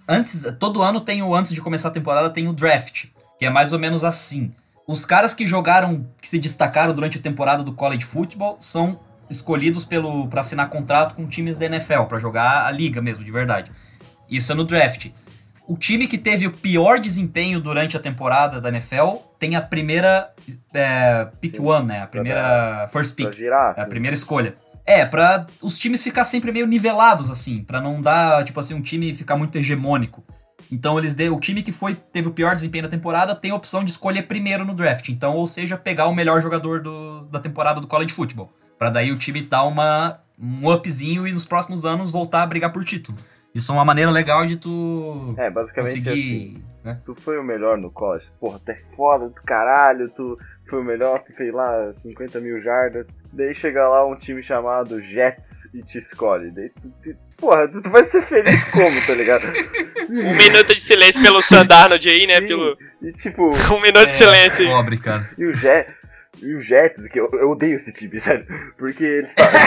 Antes, todo ano tem o antes de começar a temporada tem o draft, que é mais ou menos assim. Os caras que jogaram, que se destacaram durante a temporada do college football são escolhidos pelo para assinar contrato com times da NFL, pra jogar a liga mesmo, de verdade. Isso é no draft. O time que teve o pior desempenho durante a temporada da NFL tem a primeira é, pick one, né? A primeira first pick. É a primeira escolha. É, pra os times ficar sempre meio nivelados, assim, pra não dar, tipo assim, um time ficar muito hegemônico. Então eles deu, o time que foi teve o pior desempenho da temporada tem a opção de escolher primeiro no draft. Então, ou seja, pegar o melhor jogador do- da temporada do college football. Pra daí o time dar uma um upzinho e nos próximos anos voltar a brigar por título. Isso é uma maneira legal de tu É, basicamente conseguir, assim. né? Tu foi o melhor no college, porra, tu é foda do caralho, tu foi o melhor, tu fez lá 50 mil jardas. Daí chega lá um time chamado Jets e te escolhe. Daí tu, tu- porra, tu, vai ser feliz como, tá ligado? um minuto de silêncio pelo Sandarnold aí, né? Sim. Pelo, E tipo, [LAUGHS] um minuto de silêncio. Pobre, cara. e o Jet. E o Jets, que eu, eu odeio esse time, [LAUGHS] sério. Porque eles estavam.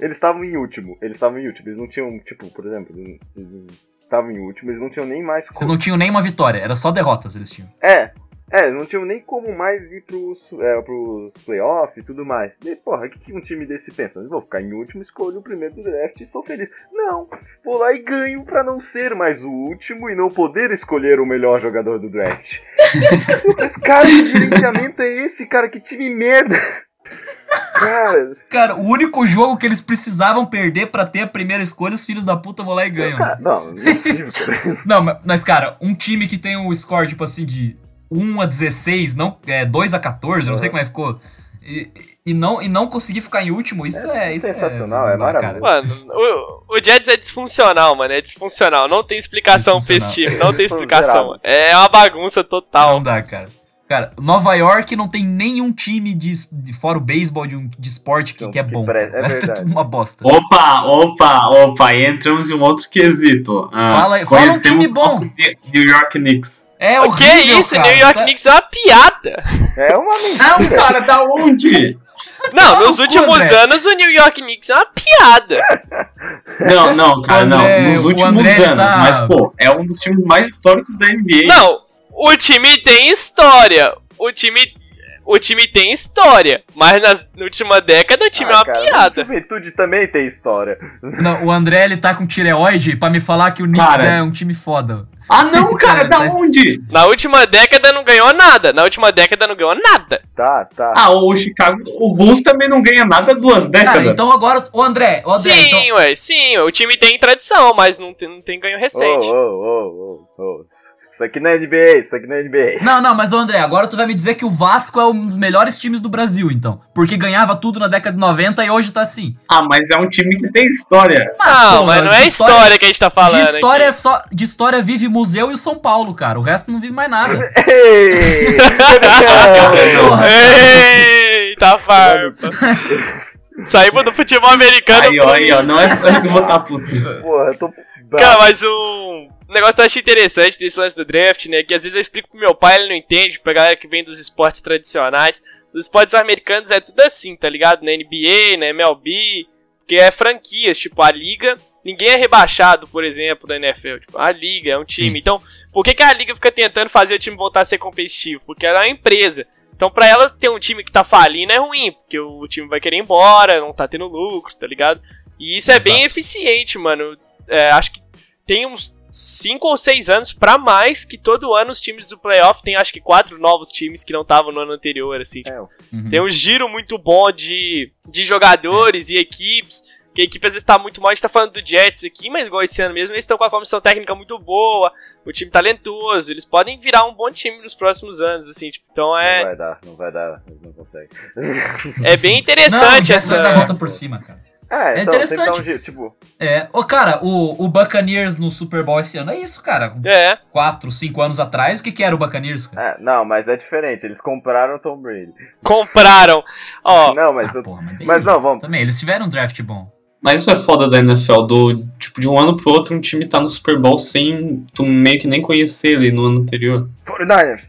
eles estavam em último. Eles estavam em último. Eles não tinham, tipo, por exemplo, eles estavam em último, eles não tinham nem mais Eles não tinham nenhuma vitória, era só derrotas eles tinham. É, é, não tinham nem como mais ir pros, é, pros playoffs e tudo mais. E, porra, o que, que um time desse pensa? Vou ficar em último, escolho o primeiro do draft e sou feliz. Não, vou lá e ganho pra não ser mais o último e não poder escolher o melhor jogador do draft. [LAUGHS] Mas, cara, que gerenciamento é esse, cara? Que time merda! Cara, Cara, o único jogo que eles precisavam perder pra ter a primeira escolha, os filhos da puta vão lá e ganham. cara não, não é possível, cara. Não, ma- mas, cara, um time que tem um score, tipo assim, de 1 a 16, não, é, 2 a 14, eu não sei Uhum. como é que ficou. E, e, não, e não conseguir ficar em último, isso é. isso sensacional, é, é maravilhoso. Mano, o, o Jets é disfuncional, mano. É disfuncional. Não tem explicação pra esse time. Não tem explicação. [LAUGHS] É uma bagunça total. Não dá, cara. Cara, Nova York não tem nenhum time de, de fora o beisebol, de, um, de esporte que, Não, que é bom. é é verdade. tudo uma bosta. Opa, opa, opa, e entramos em um outro quesito. Ah, Fala- fala um time bom. nosso New York Knicks. É O que é isso? cara. New York Tá- Knicks é uma piada. É uma Não, mentira. cara, da onde? Não, Fala nos últimos André. anos o New York Knicks é uma piada. Não, não, cara, André- não. Nos últimos anos, tá- mas, pô, é um dos times mais históricos da NBA. Não, o time tem história. O time. O time tem história. Mas nas- na última década o time é Ah, uma cara, piada. A juventude também tem história. Não, o André, ele tá com tireoide pra me falar que o Knicks Cara. é um time foda. Ah, não, [LAUGHS] cara, da Mas- onde? Na última década não ganhou nada. Na última década não ganhou nada. Tá, tá. Ah, o Chicago, o Bulls também não ganha nada duas décadas. Cara, então agora, o André, o André, sim, então, ué, sim. O time tem tradição, mas não tem, não tem ganho Ô, recente. ô, ô, ô, ô. Isso aqui não é NBA, isso aqui não é NBA. Não, não, mas ô André, agora tu vai me dizer que o Vasco é um dos melhores times do Brasil, então. Porque ganhava tudo na década de 90 e hoje tá assim. Ah, mas é um time que tem história. Não, porra, mas não é de história, que a gente tá falando. de história, é aqui. só, de história vive museu e o São Paulo, cara. O resto não vive mais nada. [LAUGHS] Ei! Eita, farpa. Saímos do futebol americano. Aí, ó, aí, ó, não é só eu que vou tá puto. Porra, eu tô. Cara, mas um negócio que eu achei interessante desse lance do draft, né? Que às vezes eu explico pro meu pai, ele não entende, pra galera que vem dos esportes tradicionais. Os esportes americanos é tudo assim, tá ligado? Na NBA, na MLB, porque é franquias, tipo, a liga, ninguém é rebaixado, por exemplo, da NFL. Tipo, a liga é um time. Sim. Então, por que, que a liga fica tentando fazer o time voltar a ser competitivo? Porque ela é uma empresa. Então, pra ela ter um time que tá falindo é ruim, porque o time vai querer ir embora, não tá tendo lucro, tá ligado? E isso é bem Exato. eficiente, mano. É, acho que tem uns 5 ou 6 anos pra mais que todo ano os times do playoff tem acho que quatro novos times que não estavam no ano anterior, assim. É, Uhum. Tem um giro muito bom de, de jogadores e equipes. Que a equipe às vezes tá muito mal, a gente tá falando do Jets aqui, mas igual esse ano mesmo, eles estão com a comissão técnica muito boa, o time talentoso, eles podem virar um bom time nos próximos anos, assim, tipo, então Não é, vai dar, não vai dar, eles não conseguem. é bem [LAUGHS] Não, interessante já essa. vai dar volta por cima, cara. É, É então, interessante. um jeito, tipo, É, ô cara, o, o Buccaneers no Super Bowl esse ano é isso, cara. É, 4, 5 anos atrás, o que que era o Buccaneers, cara? é, não, mas é diferente, eles compraram o Tom Brady. compraram. Ó, [LAUGHS] Não, mas, Ah, eu- porra, mas, mas não, vamos. Também, eles tiveram um draft bom. Mas isso é foda da NFL, do tipo, de um ano pro outro um time tá no Super Bowl sem tu meio que nem conhecer ele no ano anterior. 49ers.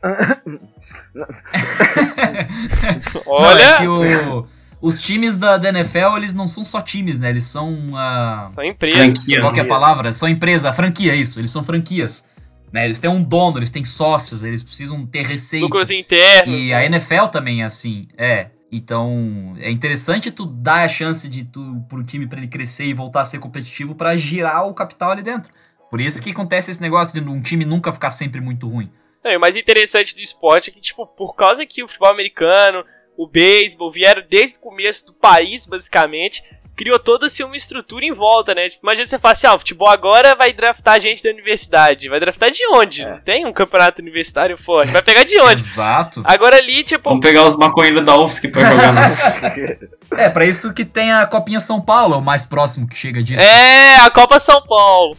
olha. [LAUGHS] [LAUGHS] Não, é que o- os times da, da NFL, eles não são só times, né? Eles são. ah, São empresas. Franquia. qual que é a palavra? São empresa, franquia, isso. Eles são franquias. Né? Eles têm um dono, eles têm sócios, eles precisam ter receita. Lucros internos. E né? a NFL também é assim, é. Então, é interessante tu dar a chance de tu pro time pra ele crescer e voltar a ser competitivo pra girar o capital ali dentro. Por isso que acontece esse negócio de um time nunca ficar sempre muito ruim. Não, e o mais interessante do esporte é que, tipo, por causa que o futebol americano, o beisebol vieram desde o começo do país, basicamente, criou toda assim uma estrutura em volta, né? Tipo, imagina você falar assim, ah, o futebol agora vai draftar gente da universidade. Vai draftar de onde? É. Não tem um campeonato universitário forte. Vai pegar de onde? Exato. Agora ali, tipo, Vamos pegar os maconheiros da UFSC pra jogar na. É, pra isso que tem a Copinha São Paulo, é o mais próximo que chega disso. É, a Copa São Paulo.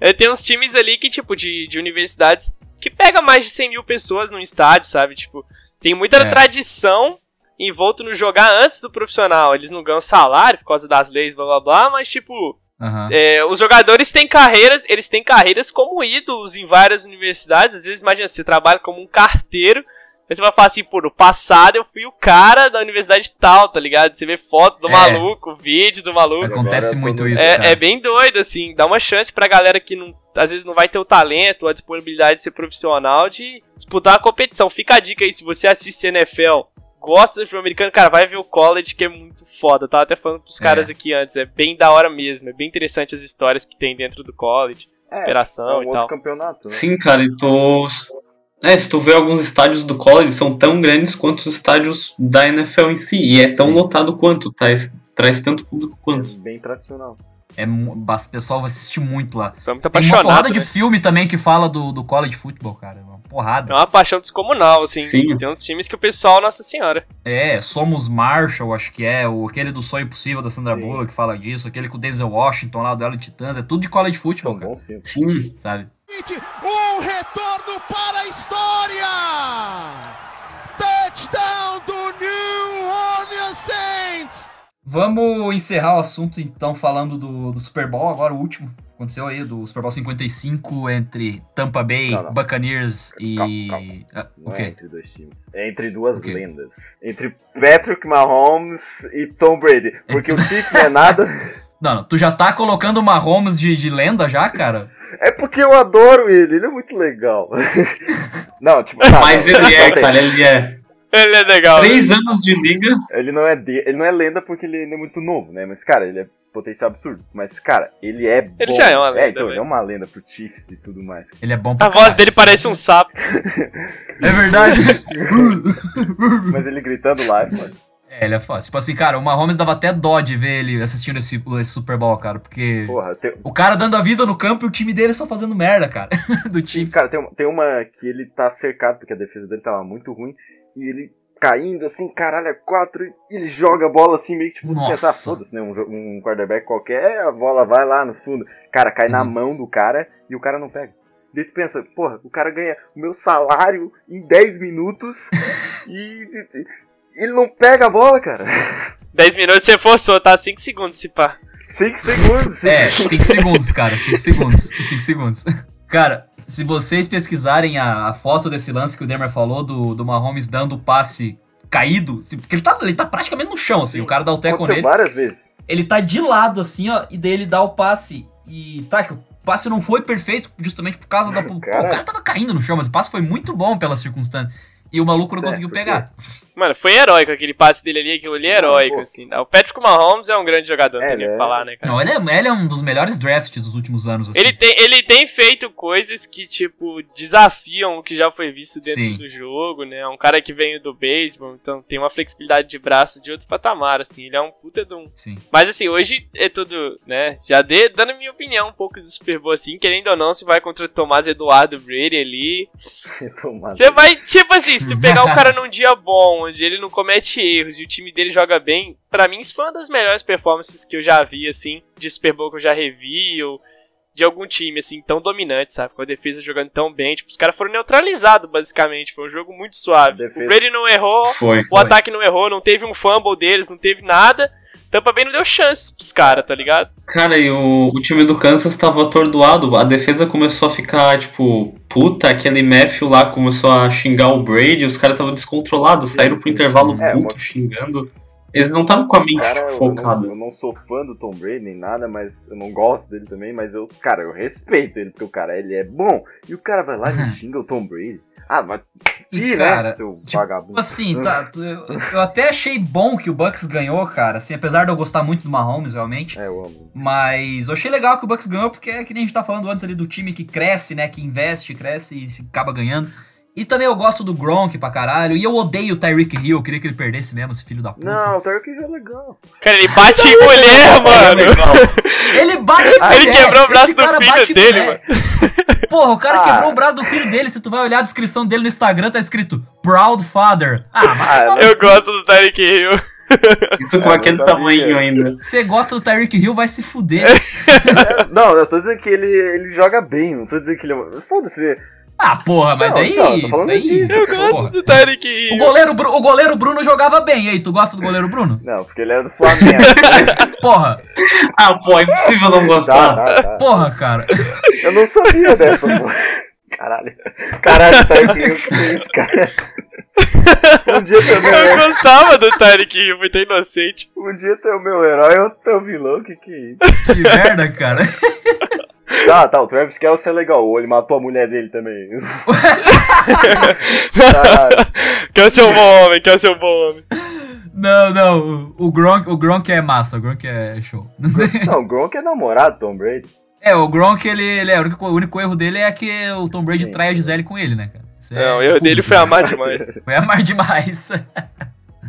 É, tem uns times ali que, tipo, de, de universidades que pega mais de 100 mil pessoas num estádio, sabe? Tipo, tem muita É. tradição envolto no jogar antes do profissional. Eles não ganham salário por causa das leis, blá blá blá, mas, tipo, Aham. é, os jogadores têm carreiras, eles têm carreiras como ídolos em várias universidades. Às vezes, imagina, você trabalha como um carteiro, aí você vai falar assim, pô, no passado eu fui o cara da universidade tal, tá ligado? Você vê foto do É. maluco, vídeo do maluco. Acontece Agora muito todo- isso, cara. É, é bem doido, assim. Dá uma chance pra galera que não, às vezes não vai ter o talento ou a disponibilidade de ser profissional de disputar a competição. Fica a dica aí, se você assiste NFL, gosta do filme americano, cara, vai ver o college que é muito foda. Eu tava até falando pros É. caras aqui antes. É bem da hora mesmo. É bem interessante as histórias que tem dentro do college. É, Superação é um e outro tal. campeonato, né? Sim, cara, e tu. É, se tu vê alguns estádios do college, são tão grandes quanto os estádios da NFL em si. E é tão Sim. lotado quanto, traz, traz tanto público É quanto. bem tradicional. É, o pessoal vai assistir muito lá. Sou muito Tem uma porrada apaixonado. de né? filme também que fala do, do college football, cara. Porrada. É uma paixão descomunal, assim. Sim. Tem uns times que o pessoal, nossa senhora. É, Somos Marshall, acho que é. O, aquele do Sonho Impossível da Sandra Sim. Bullock que fala disso. Aquele com o Denzel Washington lá, o Duelo de Titãs. É tudo de college football, São cara. Sim, Sabe? Um retorno para a história! Touchdown do New Orleans Saints! Vamos encerrar o assunto então falando do, do Super Bowl, agora o último. Aconteceu aí, do Super Bowl 55 entre Tampa Bay, Não, não. Buccaneers e. Calma, Ah, Não o é quê? entre dois times. É entre duas O quê? lendas. Entre Patrick Mahomes e Tom Brady. Porque o [LAUGHS] Chiefs não é nada. Não, não, tu já tá colocando o Mahomes de, de lenda já, cara? É porque eu adoro ele. Ele é muito legal. [LAUGHS] não, tipo... tá, mas não, ele é, não, cara, ele é. Ele é legal. né? Três anos de liga. Ele não é de... ele não é lenda porque ele ainda é muito novo, né? Mas, cara, ele é potencial absurdo. Mas, cara, ele é bom. Ele já é uma lenda, É, então, ele é uma lenda pro Chiefs e tudo mais. Ele é bom pra A voz caralho, dele parece um sapo. É verdade. [LAUGHS] Mas ele gritando lá, mano. é, ele é foda. Tipo assim, cara, o Mahomes dava até dó de ver ele assistindo esse, esse Super Bowl, cara. Porque Porra, tem, o cara dando a vida no campo e o time dele só fazendo merda, cara. [LAUGHS] Do Chiefs. Cara, tem uma, tem uma que ele tá cercado, porque a defesa dele tava muito ruim, e ele caindo assim, caralho, é quatro, e ele joga a bola assim, meio que tipo, Nossa. pensar, foda-se, né? Um, um quarterback qualquer, a bola vai lá no fundo. Cara, cai na Uhum. mão do cara e o cara não pega. Daí tu pensa, porra, o cara ganha o meu salário em 10 minutos [LAUGHS] e, e- ele não pega a bola, cara. 10 minutos você forçou, tá? 5 segundos se pá. 5 segundos. cinco É, segundos. 5 segundos, cara. 5 segundos. 5 segundos. Cara, se vocês pesquisarem a, a foto desse lance que o Demer falou, do, do Mahomes dando o passe caído, porque ele tá, ele tá praticamente no chão, assim, Sim, o cara dá o teco nele. várias vezes. Ele tá de lado, assim, ó, e daí ele dá o passe. E tá, que o passe não foi perfeito justamente por causa da. Pô, o Cara. cara tava caindo no chão, mas o passe foi muito bom pela circunstância. E o maluco não É, conseguiu pegar. Mano, foi heróico aquele passe dele ali, aquilo ali é heróico, pô. assim. né? O Patrick Mahomes é um grande jogador, não É, tem que né? falar, né, cara? Não, ele é, ele é um dos melhores drafts dos últimos anos, assim. Ele tem, ele tem feito coisas que, tipo, desafiam o que já foi visto dentro Sim. do jogo, né? É um cara que veio do beisebol, então tem uma flexibilidade de braço de outro patamar, assim. Ele é um puta de um. Sim. Mas, assim, hoje é tudo, né? Já dê, dando minha opinião um pouco do Super Bowl, assim, querendo ou não, se vai contra o Tomás Eduardo Brady ali. [LAUGHS] Você vai, tipo assim, se tu pegar o cara [LAUGHS] num dia bom, onde ele não comete erros e o time dele joga bem, pra mim isso foi uma das melhores performances que eu já vi, assim, de Super Bowl que eu já revi, ou de algum time, assim, tão dominante, sabe? Com a defesa jogando tão bem. Tipo, os caras foram neutralizados, basicamente. Foi um jogo muito suave. Defesa. O Brady não errou, Foi. o Foi. ataque não errou, não teve um fumble deles, não teve nada. Tampa Bay não deu chances pros caras, tá ligado? Cara, e o, o time do Kansas tava atordoado. A defesa começou a ficar, tipo, puta, aquele Matthew lá começou a xingar o Brady, os caras estavam descontrolados, saíram pro intervalo É, puto, uma- xingando. Eles não estavam com a mente Cara, eu não, focada. eu não sou fã do Tom Brady nem nada, mas eu não gosto dele também, mas eu, cara, eu respeito ele, porque o cara, ele é bom. E o cara vai lá e [LAUGHS] xinga o Tom Brady. Ah, mas E, Ih, cara, né, seu tipo, vagabundo. Assim, tá, tu- eu, eu até achei bom que o Bucks ganhou, cara. Assim, apesar de eu gostar muito do Mahomes, realmente. É, eu amo. Mas eu achei legal que o Bucks ganhou, porque é que nem a gente tá falando antes ali do time que cresce, né? Que investe, cresce e se acaba ganhando. E também eu gosto do Gronk pra caralho. E eu odeio o Tyreek Hill, eu queria que ele perdesse mesmo, esse filho da puta. Não, o Tarek é legal. Cara, ele bate em mulher, [LAUGHS] mano. Ele bate em Ele mulher, quebrou o braço do filho dele, mulher. Porra, o cara Ah. quebrou o braço do filho dele. Se tu vai olhar a descrição dele no Instagram, tá escrito Proud Father. Ah, mas Ah, tomar no Eu gosto do Tyreek Hill. [LAUGHS] Isso com É, aquele tamanho ainda. Você gosta do Tyreek Hill, vai se fuder. É, [LAUGHS] não, eu tô dizendo que ele, ele joga bem, não tô dizendo que ele é. Foda-se. Ah, porra, mas Não, daí. não, daí disso. Eu gosto porra. do Tyreek O goleiro, o goleiro Bruno jogava bem. E aí, tu gosta do goleiro Bruno? Não, porque ele é do Flamengo. [LAUGHS] Porra, Ah, pô, é impossível não tá, gostar. tá, tá. porra, cara. Eu não sabia dessa, pô. Caralho. Caralho, Tarek Hill, que é isso, cara? Um dia tu é meu Eu herói, gostava do Tyreek Hill, muito inocente. um dia tu é o meu herói, outro tu é o vilão, que que é isso? Que merda, cara. Tá, tá, o Travis Kelce é legal, ou ele matou a mulher dele também. [LAUGHS] Caralho. Quer ser um bom homem, quer ser um bom homem. Não, não. O Gronk, o Gronk é massa, o Gronk é show. Não, o Gronk é namorado do Tom Brady. É, o Gronk, ele, ele é. O único, o único erro dele é que o Tom Brady Sim. trai a Gisele com ele, né, cara? Isso é Não, o erro dele público, foi né? amar demais. [LAUGHS] Foi amar demais.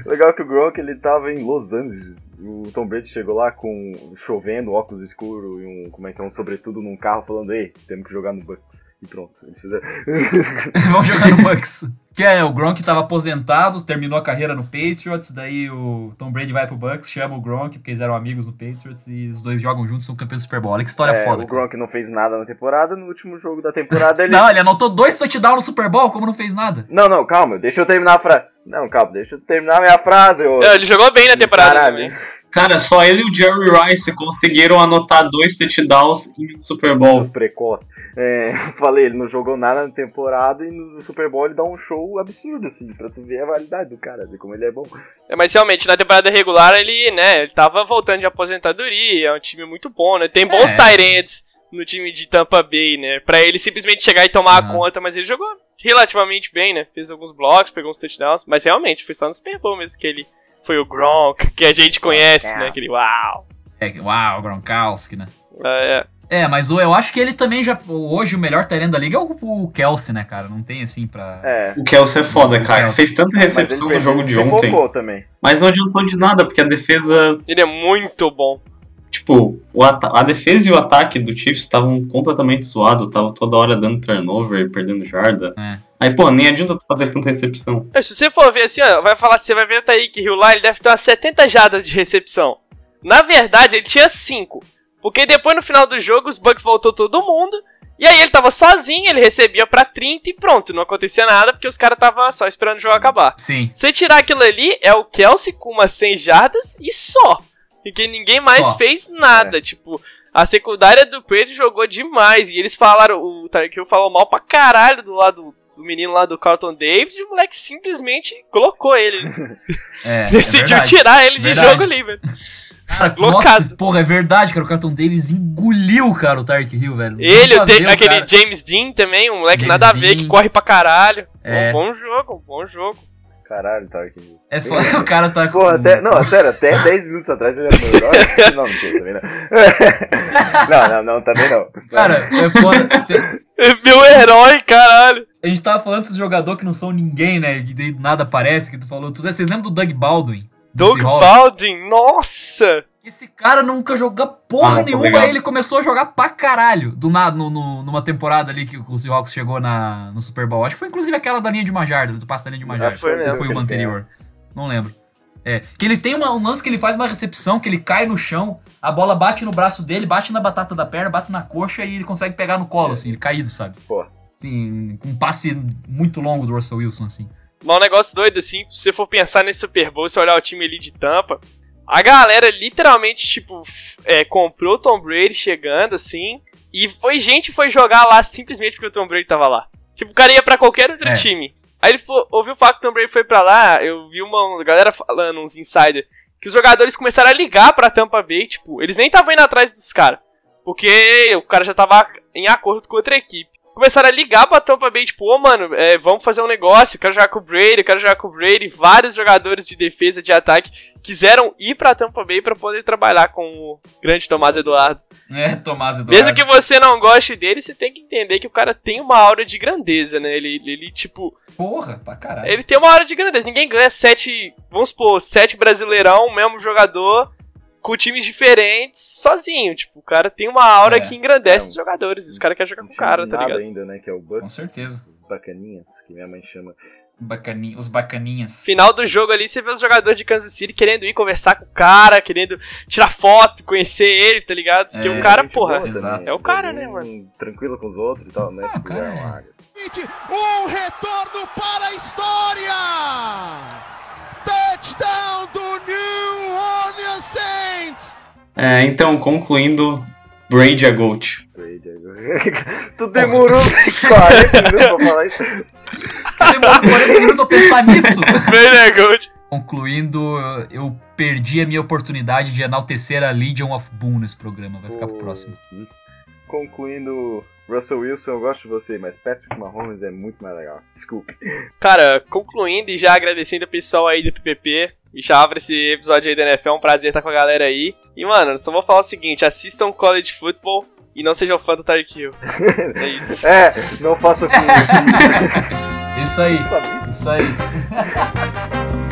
Legal que o Gronk ele tava em Los Angeles. O Tom Brady chegou lá com chovendo, óculos escuros e um, como é que é, um sobretudo num carro falando, ei, temos que jogar no Bucks. E pronto, eles [LAUGHS] fizeram. Vamos jogar no Bucks. Que é, o Gronk tava aposentado, terminou a carreira no Patriots, daí o Tom Brady vai pro Bucks, chama o Gronk, porque eles eram amigos no Patriots, e os dois jogam juntos, são campeões do Super Bowl. Olha que história É, foda. o cara. Gronk não fez nada na temporada, no último jogo da temporada ele. Não, ele anotou dois touchdowns no Super Bowl, como não fez nada? Não, não, calma, deixa eu terminar a frase. Não, calma, deixa eu terminar a minha frase, ô. Não, ele jogou bem na temporada Caralho. também. Cara, só ele e o Jerry Rice conseguiram anotar dois touchdowns em Super Bowl. Os precoces. É, [LAUGHS] falei, ele não jogou nada na temporada e no Super Bowl ele dá um show absurdo, assim, pra tu ver a validade do cara, ver como ele é bom. É, mas realmente, na temporada regular, ele, né, ele tava voltando de aposentadoria, é um time muito bom, né? Tem bons É. ends no time de Tampa Bay, né? Pra ele simplesmente chegar e tomar a Aham. conta, mas ele jogou relativamente bem, né? Fez alguns blocos, pegou uns touchdowns, mas realmente, foi só no Super Bowl mesmo que ele foi o Gronk, que a gente conhece, né? Aquele uau. É, uau, Gronkowski, né? É, É, mas o- eu acho que ele também já. Hoje o melhor terreno da liga é o, o Kelsey, né, cara? Não tem assim pra. É. O Kelsey é foda, cara. Kelsey. Fez tanta recepção no jogo de ontem. Também. Mas não adiantou de nada, porque a defesa, ele é muito bom. tipo, a defesa e o ataque do Chiefs estavam completamente zoados. Tava toda hora dando turnover, perdendo jarda. É. Aí, pô, nem adianta tu fazer tanta recepção. Se você for ver assim, ó, vai falar, você vai ver o Taíque Hill lá, ele deve ter umas 70 jadas de recepção. Na verdade, ele tinha 5. Porque depois no final do jogo os Bucks voltou todo mundo. E aí ele tava sozinho, ele recebia pra 30 e pronto, não acontecia nada porque os caras tava só esperando o jogo acabar. Sim. Se tirar aquilo ali, é o Kelsey com umas 100 jardas e só. Porque ninguém mais Só. fez nada. Tipo, a secundária do Pedro jogou demais. E eles falaram, o Hill falou mal pra caralho do lado do menino lá do Carlton Davis e o moleque simplesmente colocou ele. [LAUGHS] É, é Decidiu verdade. tirar ele de Verdade. jogo ali, velho. Cara, Loucado. nossa, porra, é verdade, cara. O Carlton Davis engoliu, cara, o Tark Hill, velho. Ele, o aquele cara. James Dean também, um moleque James nada a ver, Dean. que corre pra caralho. É. Um bom jogo, um bom jogo. Caralho, tá aqui. É foda, o cara tá com... Porra, até, não, sério, até [LAUGHS] 10 minutos atrás ele era meu herói. Não, não sei, também não. [LAUGHS] Não, não, não, também não. Cara, é foda. Meu herói, caralho. A gente tava falando desses jogadores que não são ninguém, né? E daí nada aparece, que tu falou. Tu- Vocês lembram do Doug Baldwin? Do Doug? Baldwin, nossa! Esse cara nunca jogou porra Ah, tô nenhuma, aí ele começou a jogar pra caralho. Do nada, no, no- numa temporada ali que o Seahawks chegou na, no Super Bowl. Acho que foi inclusive aquela da linha de Majarda, do passe da linha de Majarda. foi mesmo. Ou foi uma anterior? Não lembro. É, que ele tem uma- um lance que ele faz uma recepção, que ele cai no chão, a bola bate no braço dele, bate na batata da perna, bate na coxa e ele consegue pegar no colo, assim, ele caído, sabe? Porra. Assim, com um passe muito longo do Russell Wilson, assim. Mas um negócio doido, assim, se você for pensar nesse Super Bowl, se olhar o time ali de tampa, a galera literalmente, tipo, é, comprou o Tom Brady chegando, assim, e foi gente foi jogar lá simplesmente porque o Tom Brady tava lá. Tipo, o cara ia pra qualquer outro É. time. Aí ele fo- ouviu falar que o Tom Brady foi pra lá, eu vi uma galera falando, uns insiders, que os jogadores começaram a ligar pra Tampa Bay, tipo, eles nem estavam indo atrás dos caras, porque o cara já tava em acordo com outra equipe. Começaram a ligar pra Tampa Bay, tipo, ô mano, é, vamos fazer um negócio, eu quero jogar com o Brady, eu quero jogar com o Brady. Vários jogadores de defesa, de ataque, quiseram ir pra Tampa Bay pra poder trabalhar com o grande Tomás Eduardo. É, Tomás Eduardo. Mesmo que você não goste dele, você tem que entender que o cara tem uma aura de grandeza, né? Ele, ele tipo, Porra, pra caralho. ele tem uma aura de grandeza. Ninguém ganha sete, vamos supor, sete brasileirão, mesmo jogador, com times diferentes, sozinho. Tipo, o cara tem uma aura É. que engrandece É um- os jogadores. E os caras querem jogar com o cara, tá ligado? ainda, né? Que é o Com Bucks. certeza. Os bacaninhas, que minha mãe chama. Bacaninha, os bacaninhas. Final do jogo ali, você vê os jogadores de Kansas City querendo ir conversar com o cara, querendo tirar foto, conhecer ele, tá ligado? Porque É, o cara, Gente porra, É o cara, bem né, mano? Tranquilo com os outros e tal, né? Ah, cara. Um retorno para a história! Touchdown do New Orleans Saints! É, então, concluindo, Brady a GOAT. Brady, agora. [LAUGHS] tu demorou 40 minutos pra falar isso. Demorou 40 minutos pra pensar nisso. Bem, né, Gold? Concluindo, eu perdi a minha oportunidade de enaltecer a Legion of Boom nesse programa. Vai ficar pro próximo. Concluindo, Russell Wilson, eu gosto de você, mas Patrick Mahomes é muito mais legal. Desculpe. Cara, concluindo e já agradecendo o pessoal aí do PPP e já abre esse episódio aí da NFL, é um prazer estar com a galera aí. E, mano, só vou falar o seguinte, assistam College Football e não sejam fã do Tyreek Hill. [LAUGHS] É isso. É, não faça com [LAUGHS] Isso aí, isso aí. [LAUGHS]